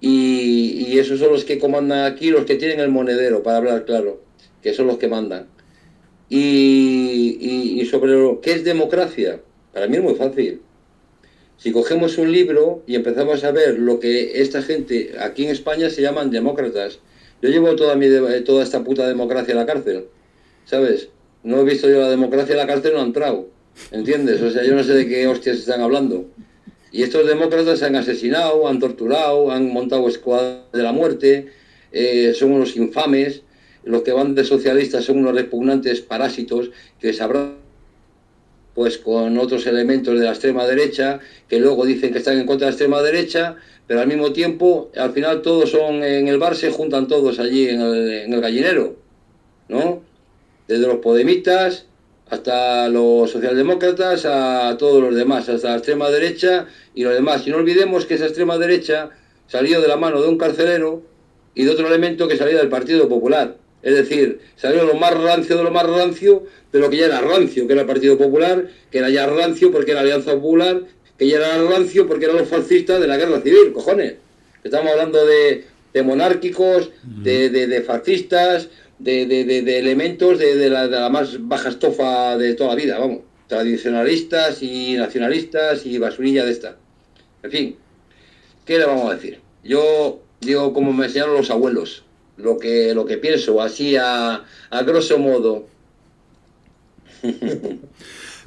Y, y esos son los que comandan aquí, los que tienen el monedero, para hablar claro, que son los que mandan. Y, sobre lo que es democracia, para mí es muy fácil. Si cogemos un libro y empezamos a ver lo que esta gente aquí en España se llaman demócratas, yo llevo toda, mi, toda esta puta democracia a la cárcel, ¿sabes? No he visto yo la democracia en la cárcel, no han entrado, ¿entiendes? O sea, yo no sé de qué hostias están hablando. Y estos demócratas se han asesinado, han torturado, han montado escuadras de la muerte, eh, son unos infames, los que van de socialistas son unos repugnantes parásitos que sabrán pues con otros elementos de la extrema derecha, que luego dicen que están en contra de la extrema derecha, pero al mismo tiempo, al final todos son en el bar, se juntan todos allí en el, gallinero, ¿no? Desde los podemitas hasta los socialdemócratas, a todos los demás, hasta la extrema derecha y los demás. Y no olvidemos que esa extrema derecha salió de la mano de un carcelero y de otro elemento que salía del Partido Popular. Es decir, salió lo más rancio de lo más rancio de lo que ya era rancio, que era el Partido Popular, que era ya rancio porque era Alianza Popular, que ya era rancio porque eran los fascistas de la guerra civil, cojones. Estamos hablando de, monárquicos, de, fascistas, de, elementos de, la, la, más baja estofa de toda la vida, vamos. Tradicionalistas y nacionalistas y basurilla de esta. En fin, ¿qué le vamos a decir? Yo digo como me enseñaron los abuelos lo que, lo que pienso, así a, a grosso modo.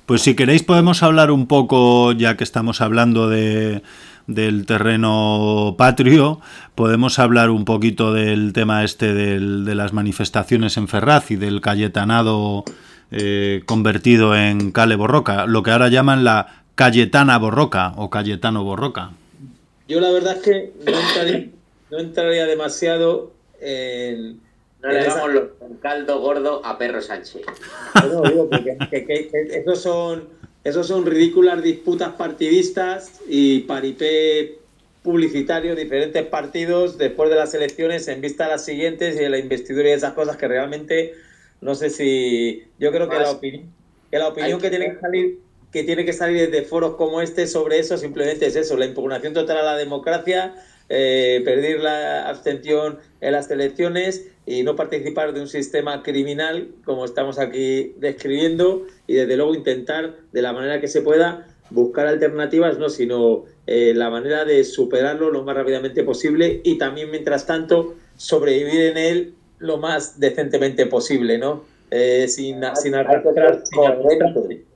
Pues si queréis podemos hablar un poco, ya que estamos hablando de, del terreno patrio, podemos hablar un poquito del tema este del, de las manifestaciones en Ferraz y del Cayetanado eh, convertido en Cale Borroca, lo que ahora llaman la Cayetana Borroca o Cayetano Borroca. Yo la verdad es que no entraría demasiado no le damos un caldo gordo a Perro Sánchez. esos son, esos son ridículas disputas partidistas y paripé publicitario, diferentes partidos después de las elecciones en vista de las siguientes y de la investidura y esas cosas que realmente no sé si yo creo que la opinión que la opinión que tiene que salir que tiene que salir desde foros como este sobre eso simplemente es eso, la impugnación total a la democracia eh, perder la abstención en las elecciones y no participar de un sistema criminal como estamos aquí describiendo y desde luego intentar de la manera que se pueda buscar alternativas, no sino eh, la manera de superarlo lo más rápidamente posible y también mientras tanto sobrevivir en él lo más decentemente posible, ¿no? Eh, sin, sin,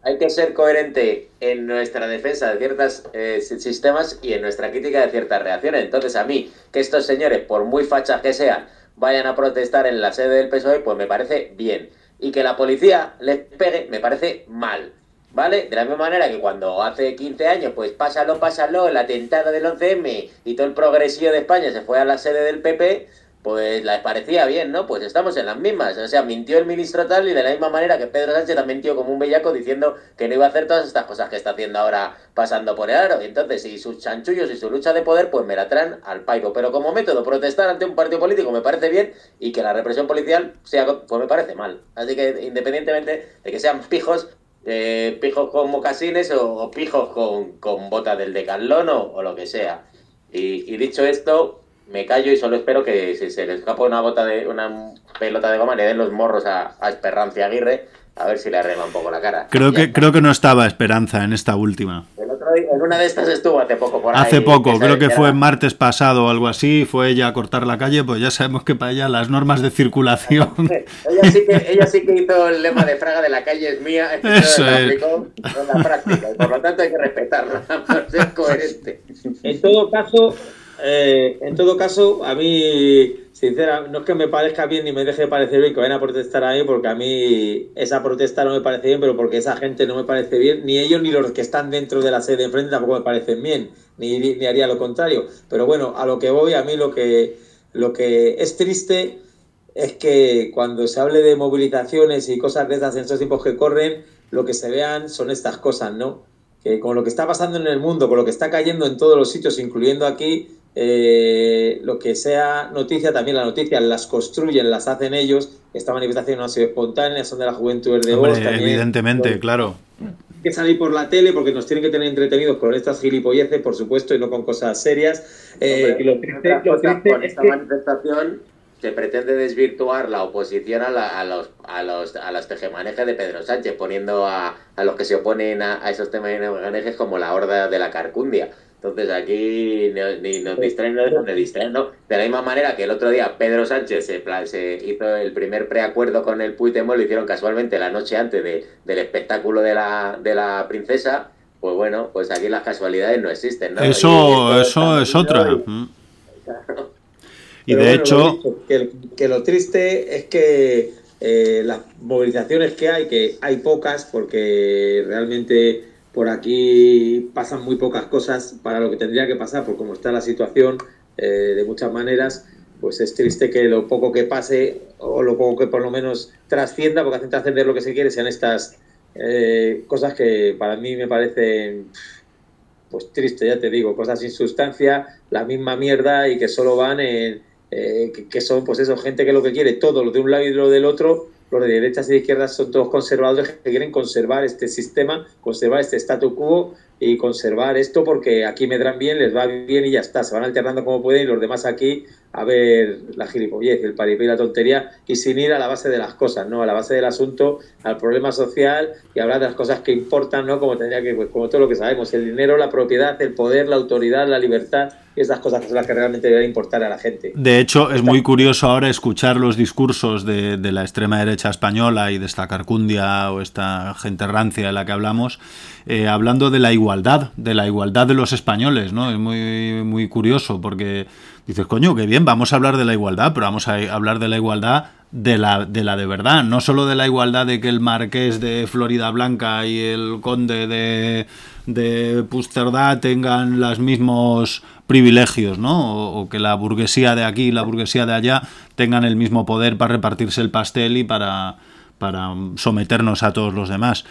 hay que ser coherente en nuestra defensa de ciertos eh, sistemas y en nuestra crítica de ciertas reacciones. Entonces, a mí, que estos señores, por muy fachas que sean, vayan a protestar en la sede del PSOE, pues me parece bien. Y que la policía les pegue, me parece mal. ¿Vale? De la misma manera que cuando hace 15 años, pues pásalo, pásalo, el atentado del 11M y todo el progresivo de España se fue a la sede del PP, pues les parecía bien, ¿no? Pues estamos en las mismas. O sea, mintió el ministro tal y de la misma manera que Pedro Sánchez ha mintió como un bellaco diciendo que no iba a hacer todas estas cosas que está haciendo ahora pasando por el aro. Y entonces, si sus chanchullos y su lucha de poder, pues me la traen al pairo. Pero como método, protestar ante un partido político me parece bien y que la represión policial sea, pues me parece mal. Así que independientemente de que sean pijos, eh, pijos con mocasines o, pijos con, con botas del decalón o, o lo que sea. Y, y dicho esto, me callo y solo espero que si se le escapa una bota de una pelota de goma le den los morros a, a Esperanza Aguirre a ver si le arregla un poco la cara. Creo que, creo que no estaba Esperanza en esta última. El otro día, en una de estas estuvo hace poco por ahí. Hace poco, que creo que que fue era- martes pasado o algo así, fue ella a cortar la calle, pues ya sabemos que para ella las normas de circulación... Ella sí, que, ella sí que hizo el lema de Fraga de la calle es mía, Eso es. aplicó en la práctica y por lo tanto hay que respetarlo, por ser coherente. En todo caso, eh, en todo caso, a mí, sincera, no es que me parezca bien ni me deje de parecer bien que vayan a protestar a mí, porque a mí esa protesta no me parece bien, pero porque esa gente no me parece bien, ni ellos ni los que están dentro de la sede de enfrente tampoco me parecen bien, ni, ni haría lo contrario. Pero bueno, a lo que voy, a mí lo que, lo que es triste es que cuando se hable de movilizaciones y cosas de estas en estos tiempos que corren, lo que se vean son estas cosas, ¿no? Que con lo que está pasando en el mundo, con lo que está cayendo en todos los sitios, incluyendo aquí, eh, lo que sea noticia, también las noticias las construyen, las hacen ellos. Esta manifestación no ha sido espontánea, son de la juventud de voz. Hombre, también. evidentemente, claro. Hay que salir por la tele porque nos tienen que tener entretenidos con estas gilipolleces, por supuesto, y no con cosas serias. Eh, Hombre, lo triste, lo triste con es esta que manifestación se pretende desvirtuar la oposición a, la- a los a los a las tejemanejes de Pedro Sánchez, poniendo a, a los que se oponen a, a esos tejemanejes como la horda de la carcundia. Entonces aquí ni nos distraen, no dejan de distraer, ¿no? De la misma manera que el otro día Pedro Sánchez se, hizo el primer preacuerdo con el Puigdemont, lo hicieron casualmente la noche antes de- del espectáculo de la, de la princesa, pues bueno, pues aquí las casualidades no existen, ¿no? Eso, eso es otra. y- Mm. Y de bueno, lo hecho, dicho, que, que lo triste es que eh, las movilizaciones que hay, que hay pocas, porque realmente por aquí pasan muy pocas cosas para lo que tendría que pasar, por cómo está la situación eh, de muchas maneras, pues es triste que lo poco que pase, o lo poco que por lo menos trascienda, porque hacen trascender lo que se quiere, sean estas eh, cosas que para mí me parecen pues triste, ya te digo, cosas sin sustancia, la misma mierda y que solo van en, eh, que, que son pues eso, gente que lo que quiere todo, lo de un lado y lo del otro, los de derechas y de izquierdas son todos conservadores que quieren conservar este sistema, conservar este statu quo y conservar esto porque aquí medran bien, les va bien y ya está, se van alternando como pueden y los demás aquí a ver la gilipollez, el paripé y la tontería y sin ir a la base de las cosas, ¿no? A la base del asunto, al problema social y hablar de las cosas que importan, ¿no? Como tendría que, pues como todo lo que sabemos, el dinero, la propiedad, el poder, la autoridad, la libertad y esas cosas que son las que realmente deberían importar a la gente. de hecho, es muy curioso ahora escuchar los discursos de, de la extrema derecha española y de esta carcundia o esta gente rancia de la que hablamos, eh, hablando de la igualdad, de la igualdad de los españoles, ¿no? Es muy, muy curioso porque dices, coño, qué bien, vamos a hablar de la igualdad, pero vamos a hablar de la igualdad de la, de la de verdad, no solo de la igualdad de que el marqués de Florida Blanca y el conde de, de Pusterdá tengan los mismos privilegios, ¿no? O, o que la burguesía de aquí y la burguesía de allá tengan el mismo poder para repartirse el pastel y para, para someternos a todos los demás.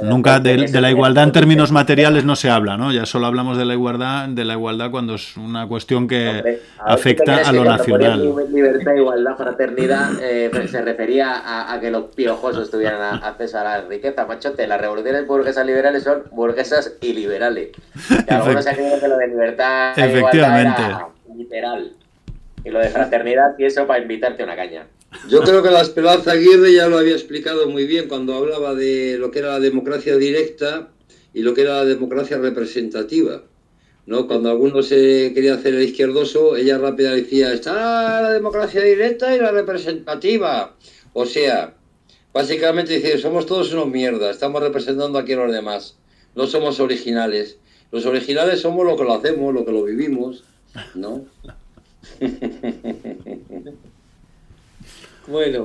Nunca de, de la igualdad en términos materiales no se habla, ¿no? Ya solo hablamos de la igualdad, de la igualdad cuando es una cuestión que Hombre, a ver, ¿tú te afecta a lo nacional. li- Libertad, igualdad, fraternidad, eh, se refería a, a que los piojosos tuvieran a- acceso a la riqueza, machote. Las revoluciones burguesas liberales son burguesas y liberales. Y algunos se que lo de libertad e igualdad Efectivamente. era literal. Y lo de fraternidad y eso para invitarte a una caña. Yo creo que la Esperanza Aguirre ya lo había explicado muy bien cuando hablaba de lo que era la democracia directa y lo que era la democracia representativa. ¿no? Cuando alguno se quería hacer el izquierdoso, ella rápida decía, está la democracia directa y la representativa. O sea, básicamente dice, somos todos unos mierdas, estamos representando aquí a los demás, no somos originales. Los originales somos lo que lo hacemos, lo que lo vivimos, ¿no? Bueno,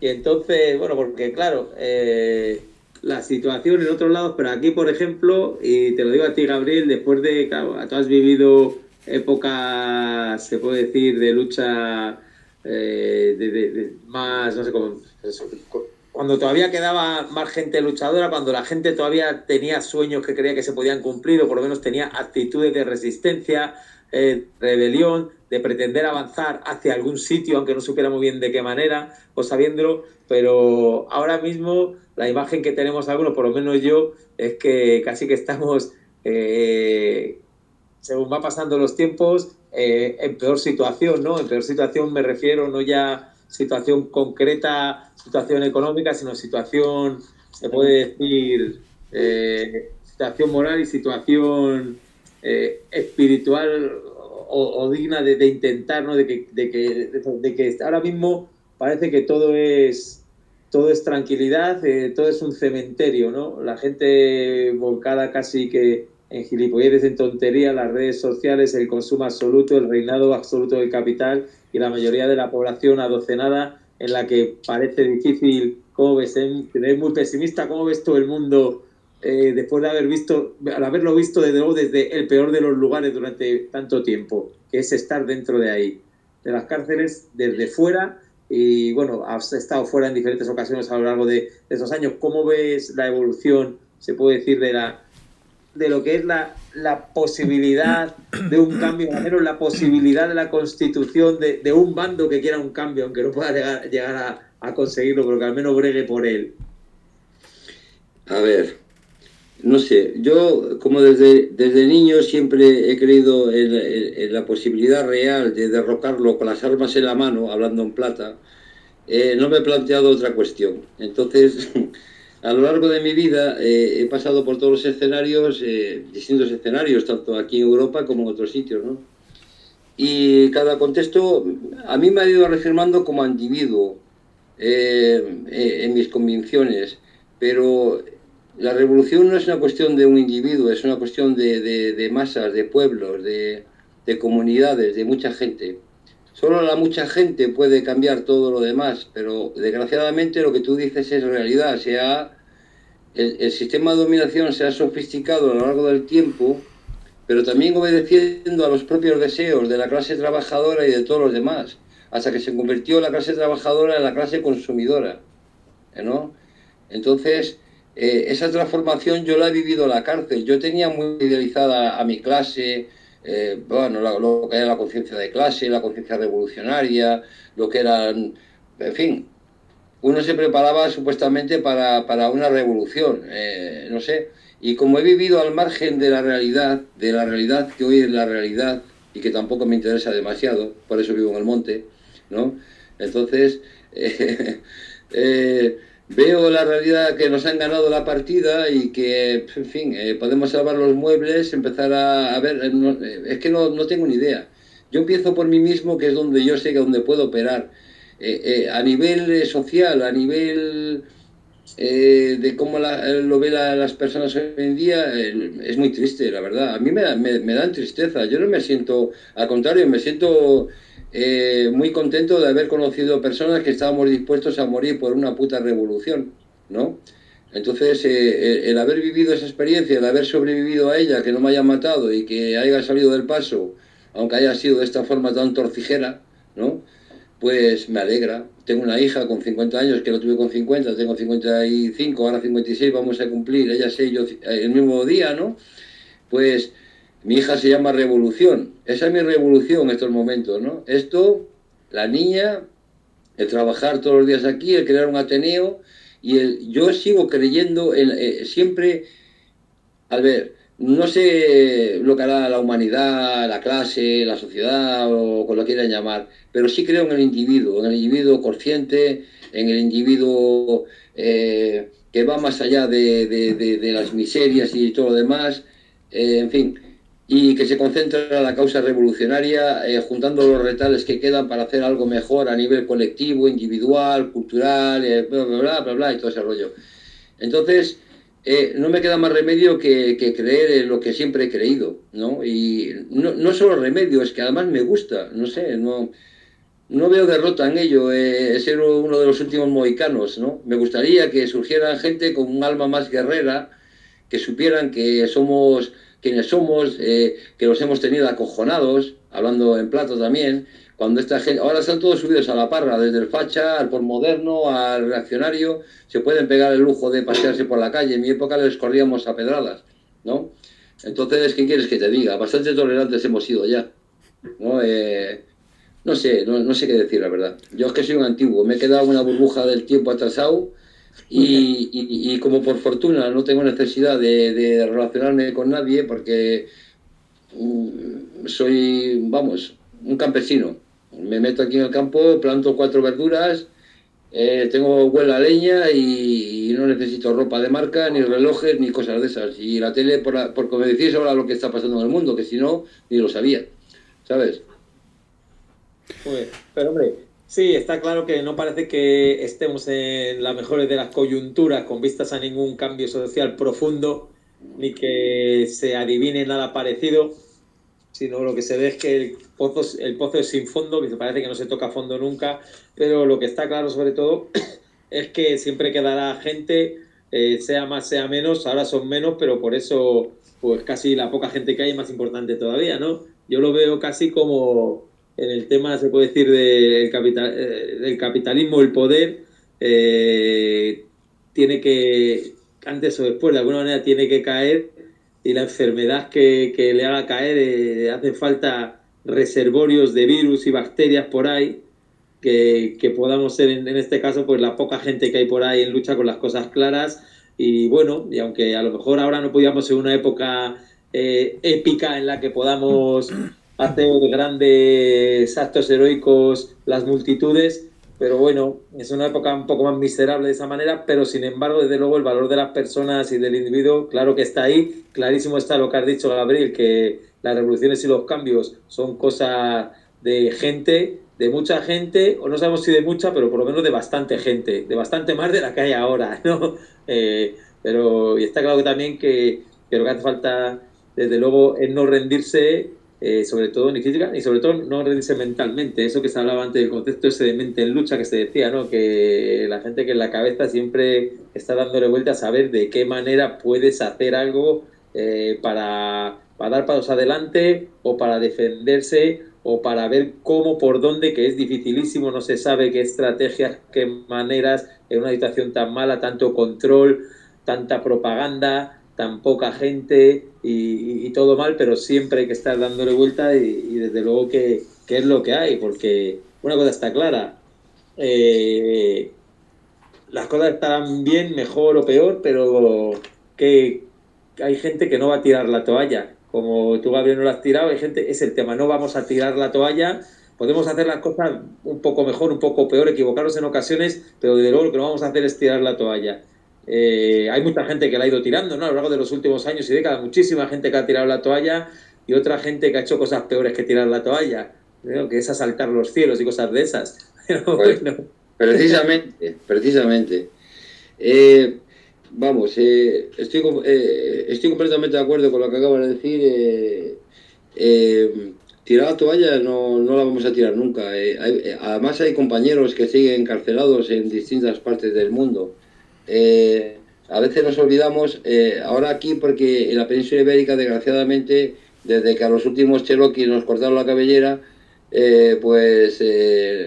y entonces, bueno, porque claro, eh, la situación en otros lados, pero aquí, por ejemplo, y te lo digo a ti, Gabriel, después de, claro, tú has vivido épocas, se puede decir, de lucha de, más, no sé cómo, cuando todavía quedaba más gente luchadora, cuando la gente todavía tenía sueños que creía que se podían cumplir o por lo menos tenía actitudes de resistencia, eh, rebelión, de pretender avanzar hacia algún sitio, aunque no supiera muy bien de qué manera o sabiéndolo, pero ahora mismo la imagen que tenemos algunos, por lo menos yo, es que casi que estamos, eh, según va pasando los tiempos, eh, en peor situación, ¿no? En peor situación me refiero no ya situación concreta, situación económica, sino situación, se puede decir, situación moral y situación eh, espiritual o, digna de, intentar, ¿no? De que, de que, de, que, ahora mismo parece que todo es todo es tranquilidad, eh, todo es un cementerio, ¿no? La gente volcada casi que en gilipolleces, en tontería, las redes sociales, el consumo absoluto, el reinado absoluto del capital y la mayoría de la población adocenada en la que parece difícil, ¿cómo ves? Muy pesimista, ¿cómo ves todo el mundo eh, después de haber visto, al haberlo visto desde luego desde el peor de los lugares durante tanto tiempo, que es estar dentro de ahí, de las cárceles, desde fuera? Y bueno, has estado fuera en diferentes ocasiones a lo largo de, de esos años. ¿Cómo ves la evolución, se puede decir, de la, de lo que es la, la posibilidad de un cambio, menos la posibilidad de la constitución de, de, un bando que quiera un cambio, aunque no pueda llegar, llegar a, a, conseguirlo, pero que al menos bregue por él. A ver, no sé, yo como desde, desde niño siempre he creído en, la posibilidad real de derrocarlo con las armas en la mano, hablando en plata, eh, no me he planteado otra cuestión. Entonces... a lo largo de mi vida eh, he pasado por todos los escenarios, eh, distintos escenarios, tanto aquí en Europa como en otros sitios, ¿no? Y cada contexto a mí me ha ido reafirmando como individuo en mis convicciones, pero la revolución no es una cuestión de un individuo, es una cuestión de, de, de masas, de pueblos, de, de comunidades, de mucha gente. Solo la mucha gente puede cambiar todo lo demás, pero desgraciadamente lo que tú dices es realidad. Se el, el, sistema de dominación se ha sofisticado a lo largo del tiempo, pero también obedeciendo a los propios deseos de la clase trabajadora y de todos los demás, hasta que se convirtió la clase trabajadora en la clase consumidora. ¿no? Entonces, eh, esa transformación yo la he vivido en la cárcel. Yo tenía muy idealizada a mi clase, eh, bueno, lo, que era la conciencia de clase, la conciencia revolucionaria, lo que eran, en fin, uno se preparaba supuestamente para, para una revolución, eh, no sé. Y como he vivido al margen de la realidad, de la realidad que hoy es la realidad y que tampoco me interesa demasiado, por eso vivo en el monte, ¿no? Entonces, veo la realidad que nos han ganado la partida y que, en fin, eh, podemos salvar los muebles, empezar a, a ver, no, es que no, no tengo ni idea. Yo empiezo por mí mismo, que es donde yo sé que donde puedo operar eh, eh, a nivel eh, social, a nivel eh, de cómo la, lo ven la, las personas hoy en día, es muy triste, la verdad. A mí me, me, me, dan tristeza. Yo no me siento, al contrario, me siento muy contento de haber conocido personas que estábamos dispuestos a morir por una puta revolución, ¿no? Entonces, eh, el haber vivido esa experiencia, el haber sobrevivido a ella, que no me haya matado y que haya salido del paso, aunque haya sido de esta forma tan torcijera, ¿no? pues me alegra. Tengo una hija con 50 años que lo tuve con 50, tengo 55, ahora 56, vamos a cumplir, ella sé yo el mismo día, ¿no? Pues mi hija se llama Revolución. Esa es mi revolución en estos momentos, ¿no? Esto, la niña, el trabajar todos los días aquí, el crear un Ateneo, y el, yo sigo creyendo en, eh, siempre, al ver, no sé lo que hará la humanidad, la clase, la sociedad o como lo quieran llamar, pero sí creo en el individuo, en el individuo consciente, en el individuo eh, que va más allá de, las miserias y todo lo demás, eh, en fin, y que se concentra en la causa revolucionaria, eh, juntando los retales que quedan para hacer algo mejor a nivel colectivo, individual, cultural, eh, bla, bla, bla, bla, bla, y todo ese rollo. Entonces, eh, no me queda más remedio que, creer en lo que siempre he creído, ¿no? Y no, no, solo remedio, es que además me gusta, no sé, no, no veo derrota en ello, eh, ser uno de los últimos mohicanos, ¿no? Me gustaría que surgiera gente con un alma más guerrera, que supieran que somos quienes somos, eh, que los hemos tenido acojonados, hablando en plato también, Cuando esta gente, ahora están todos subidos a la parra, desde el facha al moderno, al reaccionario, se pueden pegar el lujo de pasearse por la calle. En mi época les corríamos a pedradas, ¿no? Entonces, ¿qué quieres que te diga? Bastante tolerantes hemos sido ya, ¿no? Eh, no sé, no, sé qué decir, la verdad. Yo es que soy un antiguo, me he quedado una burbuja del tiempo atrasado y, como por fortuna no tengo necesidad de, relacionarme con nadie porque mm, soy, vamos, un campesino. Me meto aquí en el campo, planto cuatro verduras, eh, tengo huela leña y, no necesito ropa de marca, ni relojes, ni cosas de esas. Y la tele, por, por como decís ahora lo que está pasando en el mundo, que si no, ni lo sabía. ¿Sabes? pero hombre, sí, está claro que no parece que estemos en las mejores de las coyunturas con vistas a ningún cambio social profundo, ni que se adivine nada parecido, sino lo que se ve es que el pozo, es sin fondo, que parece que no se toca fondo nunca, pero lo que está claro sobre todo es que siempre quedará gente, eh, sea más, sea menos, ahora son menos, pero por eso, pues casi la poca gente que hay es más importante todavía, ¿no? Yo lo veo casi como en el tema, se puede decir, del, capital, eh, del capitalismo, el poder, eh, tiene que, antes o después, de alguna manera, tiene que caer y la enfermedad que, le haga caer, eh, hace falta reservorios de virus y bacterias por ahí, que, podamos ser, en, este caso, pues la poca gente que hay por ahí en lucha con las cosas claras. Y bueno, y aunque a lo mejor ahora no podíamos en una época épica en la que podamos hace grandes actos heroicos las multitudes, pero bueno, es una época un poco más miserable de esa manera, pero sin embargo, desde luego, el valor de las personas y del individuo, claro que está ahí, clarísimo está lo que has dicho, Gabriel, que las revoluciones y los cambios son cosas de gente, de mucha gente, o no sabemos si de mucha, pero por lo menos de bastante gente, de bastante más de la que hay ahora, ¿no? Eh, pero y está claro también que, que lo que hace falta, desde luego, es no rendirse eh, sobre todo ni física y sobre todo no rendirse mentalmente. Eso que se hablaba antes del concepto ese de mente en lucha que se decía, ¿no? Que la gente que en la cabeza siempre está dándole vuelta a saber de qué manera puedes hacer algo eh, para, para, dar pasos adelante o para defenderse o para ver cómo, por dónde, que es dificilísimo, no se sabe qué estrategias, qué maneras en una situación tan mala, tanto control, tanta propaganda, tan poca gente y, todo mal, pero siempre hay que estar dándole vuelta y, desde luego que, es lo que hay, porque una cosa está clara, eh, las cosas estarán bien, mejor o peor, pero que hay gente que no va a tirar la toalla. Como tú, Gabriel, no la has tirado, hay gente, es el tema, no vamos a tirar la toalla, podemos hacer las cosas un poco mejor, un poco peor, equivocarnos en ocasiones, pero desde luego lo que no vamos a hacer es tirar la toalla. Eh, hay mucha gente que la ha ido tirando, ¿no? A lo largo de los últimos años y décadas, muchísima gente que ha tirado la toalla y otra gente que ha hecho cosas peores que tirar la toalla, que es asaltar los cielos y cosas de esas. Pues, precisamente, precisamente. Eh, vamos, eh, estoy, estoy completamente de acuerdo con lo que acabas de decir. tirar la toalla no, no, la vamos a tirar nunca. además hay compañeros que siguen encarcelados en distintas partes del mundo. Eh, a veces nos olvidamos, eh, ahora aquí, porque en la península ibérica, desgraciadamente, desde que a los últimos Cherokee nos cortaron la cabellera, eh, pues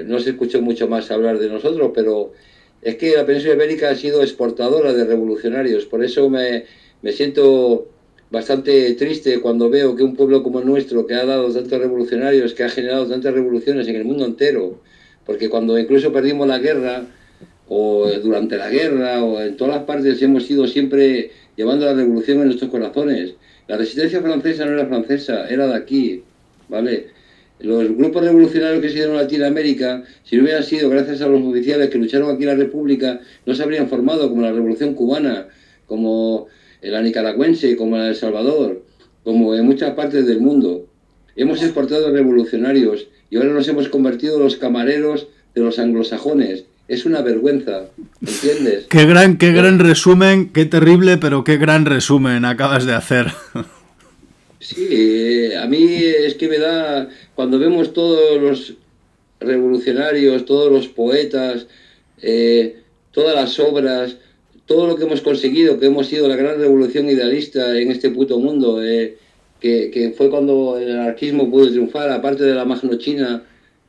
no se escuchó mucho más hablar de nosotros, pero es que la península ibérica ha sido exportadora de revolucionarios, por eso me, me siento bastante triste cuando veo que un pueblo como el nuestro, que ha dado tantos revolucionarios, que ha generado tantas revoluciones en el mundo entero, porque cuando incluso perdimos la guerra, o durante la guerra, o en todas las partes hemos ido siempre llevando la revolución en nuestros corazones. La resistencia francesa no era francesa, era de aquí, ¿vale? Los grupos revolucionarios que se dieron en Latinoamérica, si no hubieran sido gracias a los oficiales que lucharon aquí en la República, no se habrían formado como la Revolución Cubana, como la nicaragüense, como la El Salvador, como en muchas partes del mundo. Hemos exportado revolucionarios y ahora nos hemos convertido en los camareros de los anglosajones es una vergüenza, ¿entiendes? Qué gran, qué gran resumen, qué terrible, pero qué gran resumen acabas de hacer. Sí, a mí es que me da, cuando vemos todos los revolucionarios, todos los poetas, eh, todas las obras, todo lo que hemos conseguido, que hemos sido la gran revolución idealista en este puto mundo, eh, que, que, fue cuando el anarquismo pudo triunfar, aparte de la magno china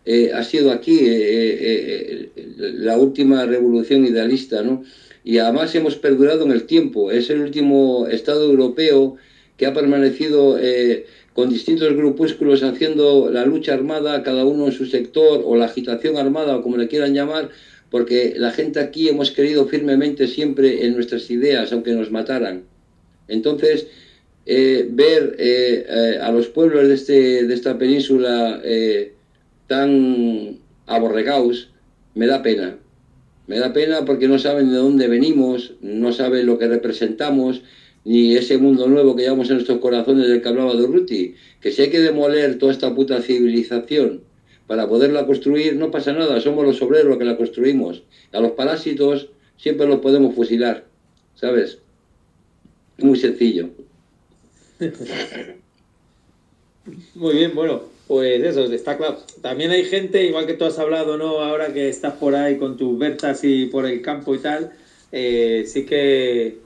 eh, ha sido aquí eh, la última revolución idealista, ¿no? Y además hemos perdurado en el tiempo. Es el último Estado europeo que ha permanecido con distintos grupúsculos haciendo la lucha armada, cada uno en su sector, o la agitación armada, o como le quieran llamar, porque la gente aquí hemos creído firmemente siempre en nuestras ideas, aunque nos mataran. Entonces, eh, ver eh, eh, a los pueblos de, este, de esta península tan aborregados me da pena. Me da pena porque no saben de dónde venimos, no saben lo que representamos, ni ese mundo nuevo que llevamos en nuestros corazones del que hablaba Durruti. Que si hay que demoler toda esta puta civilización para poderla construir, no pasa nada, somos los obreros que la construimos. A los parásitos siempre los podemos fusilar, ¿sabes? Muy sencillo. Muy bien, bueno, pues eso, está claro. También hay gente, igual que tú has hablado, ¿no? Ahora que estás por ahí con tus bertas y por el campo y tal, eh, sí que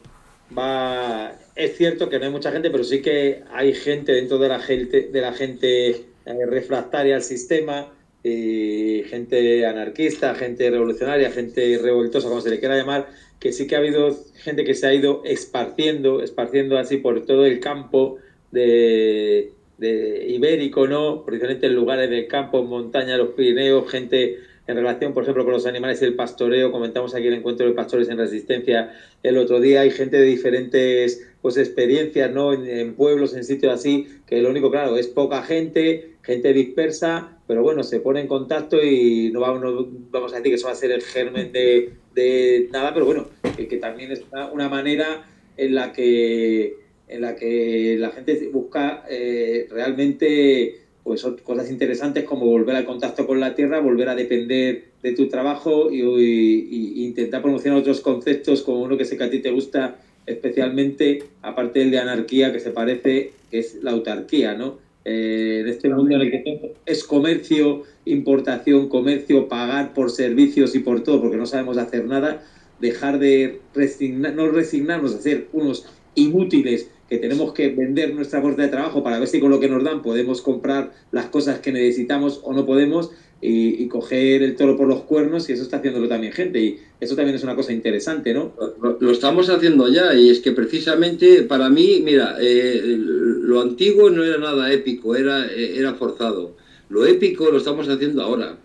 va. Es cierto que no hay mucha gente, pero sí que hay gente dentro de la gente, de la gente eh, refractaria al sistema, gente anarquista, gente revolucionaria, gente revoltosa, como se le quiera llamar, que sí que ha habido gente que se ha ido esparciendo, esparciendo así por todo el campo de, ibérico, ¿no? Precisamente en lugares del campo, en montaña, los Pirineos, gente en relación, por ejemplo, con los animales y el pastoreo. Comentamos aquí el encuentro de pastores en resistencia el otro día. Hay gente de diferentes pues, experiencias, ¿no? En, pueblos, en sitios así, que lo único, claro, es poca gente, gente dispersa, pero bueno, se pone en contacto y no vamos, vamos a decir que eso va a ser el germen de, de nada, pero bueno, que, también es una, manera en la que en la que la gente busca eh, realmente pues cosas interesantes como volver al contacto con la tierra, volver a depender de tu trabajo y, intentar promocionar otros conceptos como uno que sé que a ti te gusta especialmente, aparte del de anarquía que se parece, que es la autarquía, ¿no? Eh, en este mundo en el que es comercio, importación, comercio, pagar por servicios y por todo, porque no sabemos hacer nada, dejar de resignar, no resignarnos a ser unos inútiles que tenemos que vender nuestra fuerza de trabajo para ver si con lo que nos dan podemos comprar las cosas que necesitamos o no podemos y, coger el toro por los cuernos y eso está haciéndolo también gente y eso también es una cosa interesante, ¿no? Lo, estamos haciendo ya y es que precisamente para mí, mira, eh, lo antiguo no era nada épico, era, era forzado. Lo épico lo estamos haciendo ahora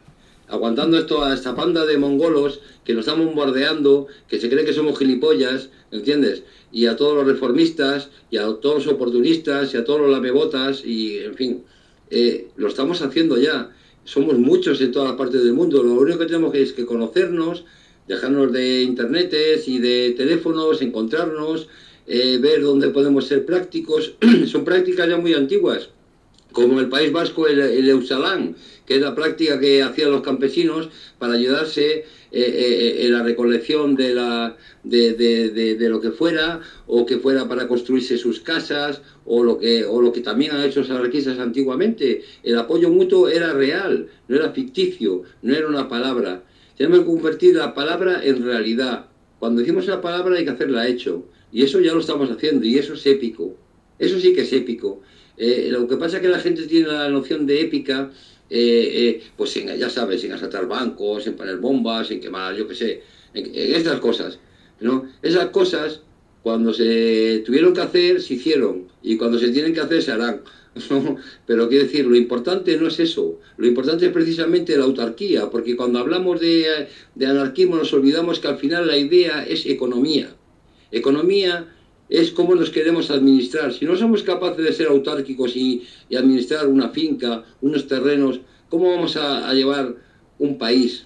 aguantando esto a esta panda de mongolos que nos están bombardeando, que se cree que somos gilipollas, ¿entiendes? Y a todos los reformistas, y a todos los oportunistas, y a todos los lamebotas, y en fin, eh, lo estamos haciendo ya somos muchos en toda la parte del mundo. Lo único que tenemos que es que conocernos, dejarnos de internetes y de teléfonos, encontrarnos, eh, ver dónde podemos ser prácticos. Son prácticas ya muy antiguas, como el País Vasco el, el Eusalán, que es la práctica que hacían los campesinos para ayudarse eh, eh, en la recolección de, la, de, lo que fuera, o que fuera para construirse sus casas, o lo que, o lo que también han hecho los anarquistas antiguamente. El apoyo mutuo era real, no era ficticio, no era una palabra. Tenemos que convertir la palabra en realidad. Cuando decimos una palabra hay que hacerla hecho. Y eso ya lo estamos haciendo, y eso es épico. Eso sí que es épico. Eh, lo que pasa es que la gente tiene la noción de épica eh, eh, pues ya sabes, sin asaltar bancos, sin poner bombas, sin quemar, yo qué sé, en, estas cosas. ¿no? Esas cosas, cuando se tuvieron que hacer, se hicieron, y cuando se tienen que hacer, se harán. Pero quiero decir, lo importante no es eso, lo importante es precisamente la autarquía, porque cuando hablamos de, de anarquismo nos olvidamos que al final la idea es economía. Economía es cómo nos queremos administrar. Si no somos capaces de ser autárquicos y, administrar una finca, unos terrenos, ¿cómo vamos a, llevar un país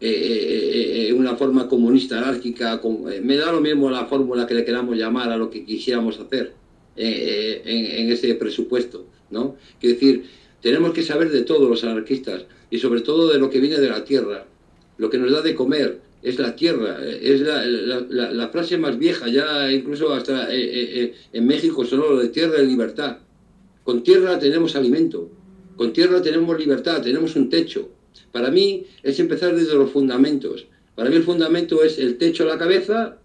eh, eh, eh, una forma comunista, anárquica? me da lo mismo la fórmula que le queramos llamar a lo que quisiéramos hacer en, ese presupuesto. ¿no? Quiero decir, tenemos que saber de todos los anarquistas y sobre todo de lo que viene de la tierra, lo que nos da de comer, es la tierra, es la, frase más vieja, ya incluso hasta eh, eh, eh, en México solo lo de tierra y libertad. Con tierra tenemos alimento, con tierra tenemos libertad, tenemos un techo. Para mí es empezar desde los fundamentos. Para mí el fundamento es el techo a la cabeza,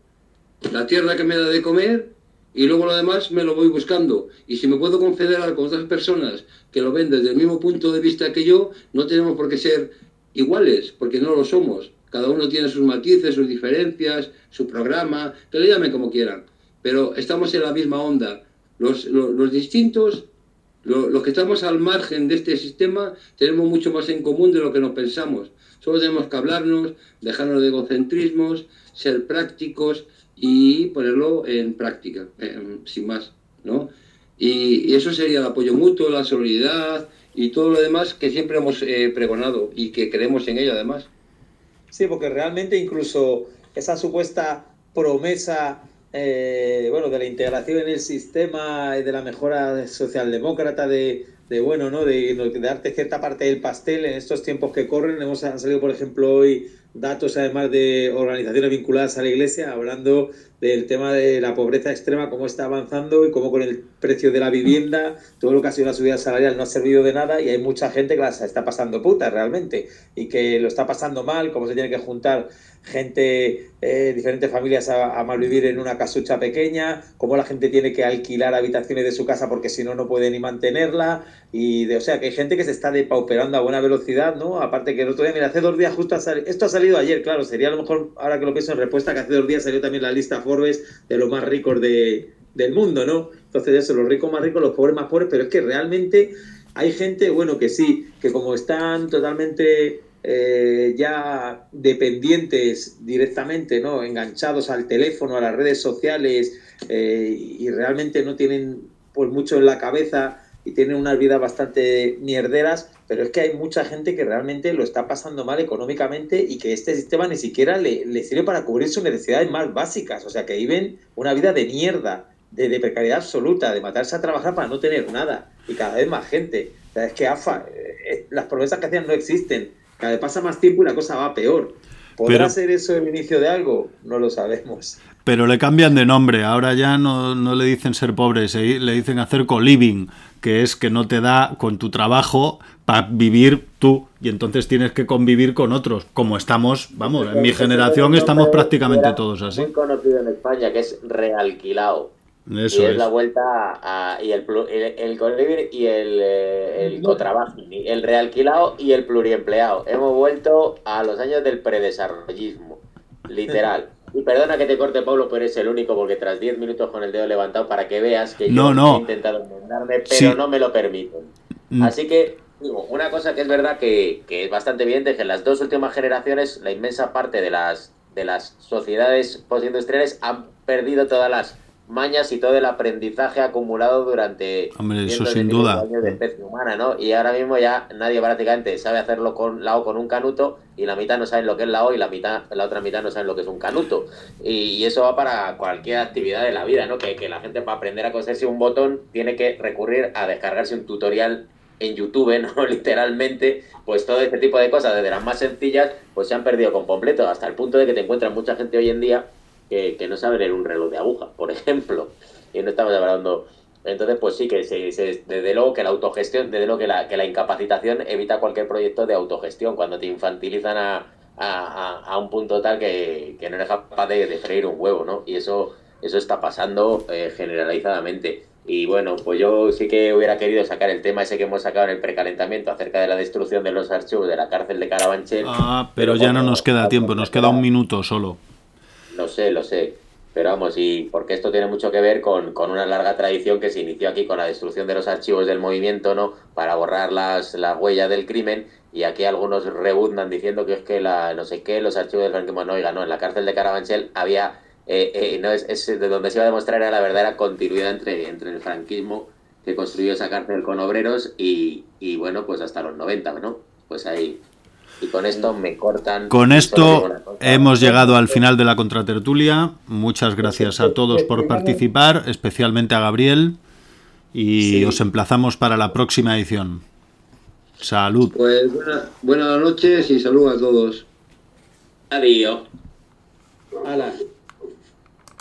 la tierra que me da de comer y luego lo demás me lo voy buscando. Y si me puedo confederar con otras personas que lo ven desde el mismo punto de vista que yo, no tenemos por qué ser iguales, porque no lo somos. Cada uno tiene sus matices, sus diferencias, su programa, que le llamen como quieran. Pero estamos en la misma onda. Los, distintos, los que estamos al margen de este sistema, tenemos mucho más en común de lo que nos pensamos. Solo tenemos que hablarnos, dejarnos de egocentrismos, ser prácticos y ponerlo en práctica, sin más, ¿no? Y, eso sería el apoyo mutuo, la solidaridad y todo lo demás que siempre hemos eh, pregonado y que creemos en ello además. Sí, porque realmente incluso esa supuesta promesa eh, bueno, de la integración en el sistema, y de la mejora socialdemócrata, de, de bueno, ¿no? De, darte cierta parte del pastel en estos tiempos que corren. Hemos han salido, por ejemplo, hoy datos además de organizaciones vinculadas a la Iglesia, hablando del tema de la pobreza extrema, cómo está avanzando y cómo con el precio de la vivienda, todo lo que ha sido la subida salarial no ha servido de nada y hay mucha gente que la está pasando puta realmente y que lo está pasando mal, cómo se tiene que juntar gente, eh, diferentes familias a, a vivir en una casucha pequeña, cómo la gente tiene que alquilar habitaciones de su casa porque si no, no puede ni mantenerla, y de, o sea, que hay gente que se está depauperando a buena velocidad, ¿no? Aparte que el otro día, mira, hace dos días justo ha salido, esto ha salido ayer, claro, sería a lo mejor, ahora que lo pienso en respuesta, que hace dos días salió también la lista Forbes de los más ricos de, del mundo, ¿no? Entonces eso, los ricos más ricos, los pobres más pobres, pero es que realmente hay gente, bueno, que sí, que como están totalmente eh, ya dependientes directamente, ¿no? enganchados al teléfono, a las redes sociales eh, y realmente no tienen pues mucho en la cabeza y tienen unas vidas bastante mierderas, pero es que hay mucha gente que realmente lo está pasando mal económicamente y que este sistema ni siquiera le, le sirve para cubrir sus necesidades más básicas, o sea que viven una vida de mierda, de, de, precariedad absoluta, de matarse a trabajar para no tener nada y cada vez más gente. O sea, es que AFA, eh, las promesas que hacían no existen cada vez pasa más tiempo y la cosa va peor. ¿Podrá ser eso el inicio de algo? No lo sabemos. Pero le cambian de nombre. Ahora ya no, le dicen ser pobre, le dicen hacer co-living, que es que no te da con tu trabajo para vivir tú y entonces tienes que convivir con otros. Como estamos, vamos, en mi generación estamos prácticamente todos así. Muy conocido en España, que es realquilado y es, la vuelta a, y el, el, el y el, eh, el cotrabajo, el realquilado y el pluriempleado. Hemos vuelto a los años del predesarrollismo, literal. Y perdona que te corte, Pablo, pero es el único porque tras 10 minutos con el dedo levantado para que veas que yo he intentado enmendarme, pero no me lo permiten. Mm. Así que, digo, una cosa que es verdad que, que es bastante evidente es que en las dos últimas generaciones la inmensa parte de las, de las sociedades postindustriales han perdido todas las mañas y todo el aprendizaje acumulado durante Hombre, eso sin duda. años de especie humana, ¿no? Y ahora mismo ya nadie prácticamente sabe hacerlo con lao con un canuto y la mitad no saben lo que es lao y la mitad la otra mitad no saben lo que es un canuto. Y, eso va para cualquier actividad de la vida, ¿no? Que, que la gente para aprender a coserse un botón tiene que recurrir a descargarse un tutorial en YouTube, ¿no? Literalmente, pues todo este tipo de cosas, desde las más sencillas, pues se han perdido con completo, hasta el punto de que te encuentras mucha gente hoy en día que, no sabe leer un reloj de aguja, por ejemplo. Y no estamos hablando. Entonces, pues sí, que se, desde luego que la autogestión, desde luego que la, que la incapacitación evita cualquier proyecto de autogestión, cuando te infantilizan a, a, un punto tal que, no eres capaz de, freír un huevo, ¿no? Y eso, eso está pasando eh, generalizadamente. Y bueno, pues yo sí que hubiera querido sacar el tema ese que hemos sacado en el precalentamiento acerca de la destrucción de los archivos de la cárcel de Carabanchel. Ah, pero, ya no nos queda tiempo, nos queda un minuto solo. Lo sé, lo sé. Pero vamos, y porque esto tiene mucho que ver con, una larga tradición que se inició aquí con la destrucción de los archivos del movimiento, ¿no? Para borrar las, las huellas del crimen. Y aquí algunos rebundan diciendo que es que la no sé qué, los archivos del franquismo, no, oiga, no, en la cárcel de Carabanchel había, eh, eh, no, es, es, de donde se iba a demostrar era la verdadera continuidad entre, entre el franquismo que construyó esa cárcel con obreros y, y bueno, pues hasta los 90, ¿no? Pues ahí y con esto me cortan. Con esto hemos llegado al final de la contratertulia. Muchas gracias a todos por participar, especialmente a Gabriel. Y os emplazamos para la próxima edición. Salud. Pues buenas noches y salud a todos. Adiós. Hola.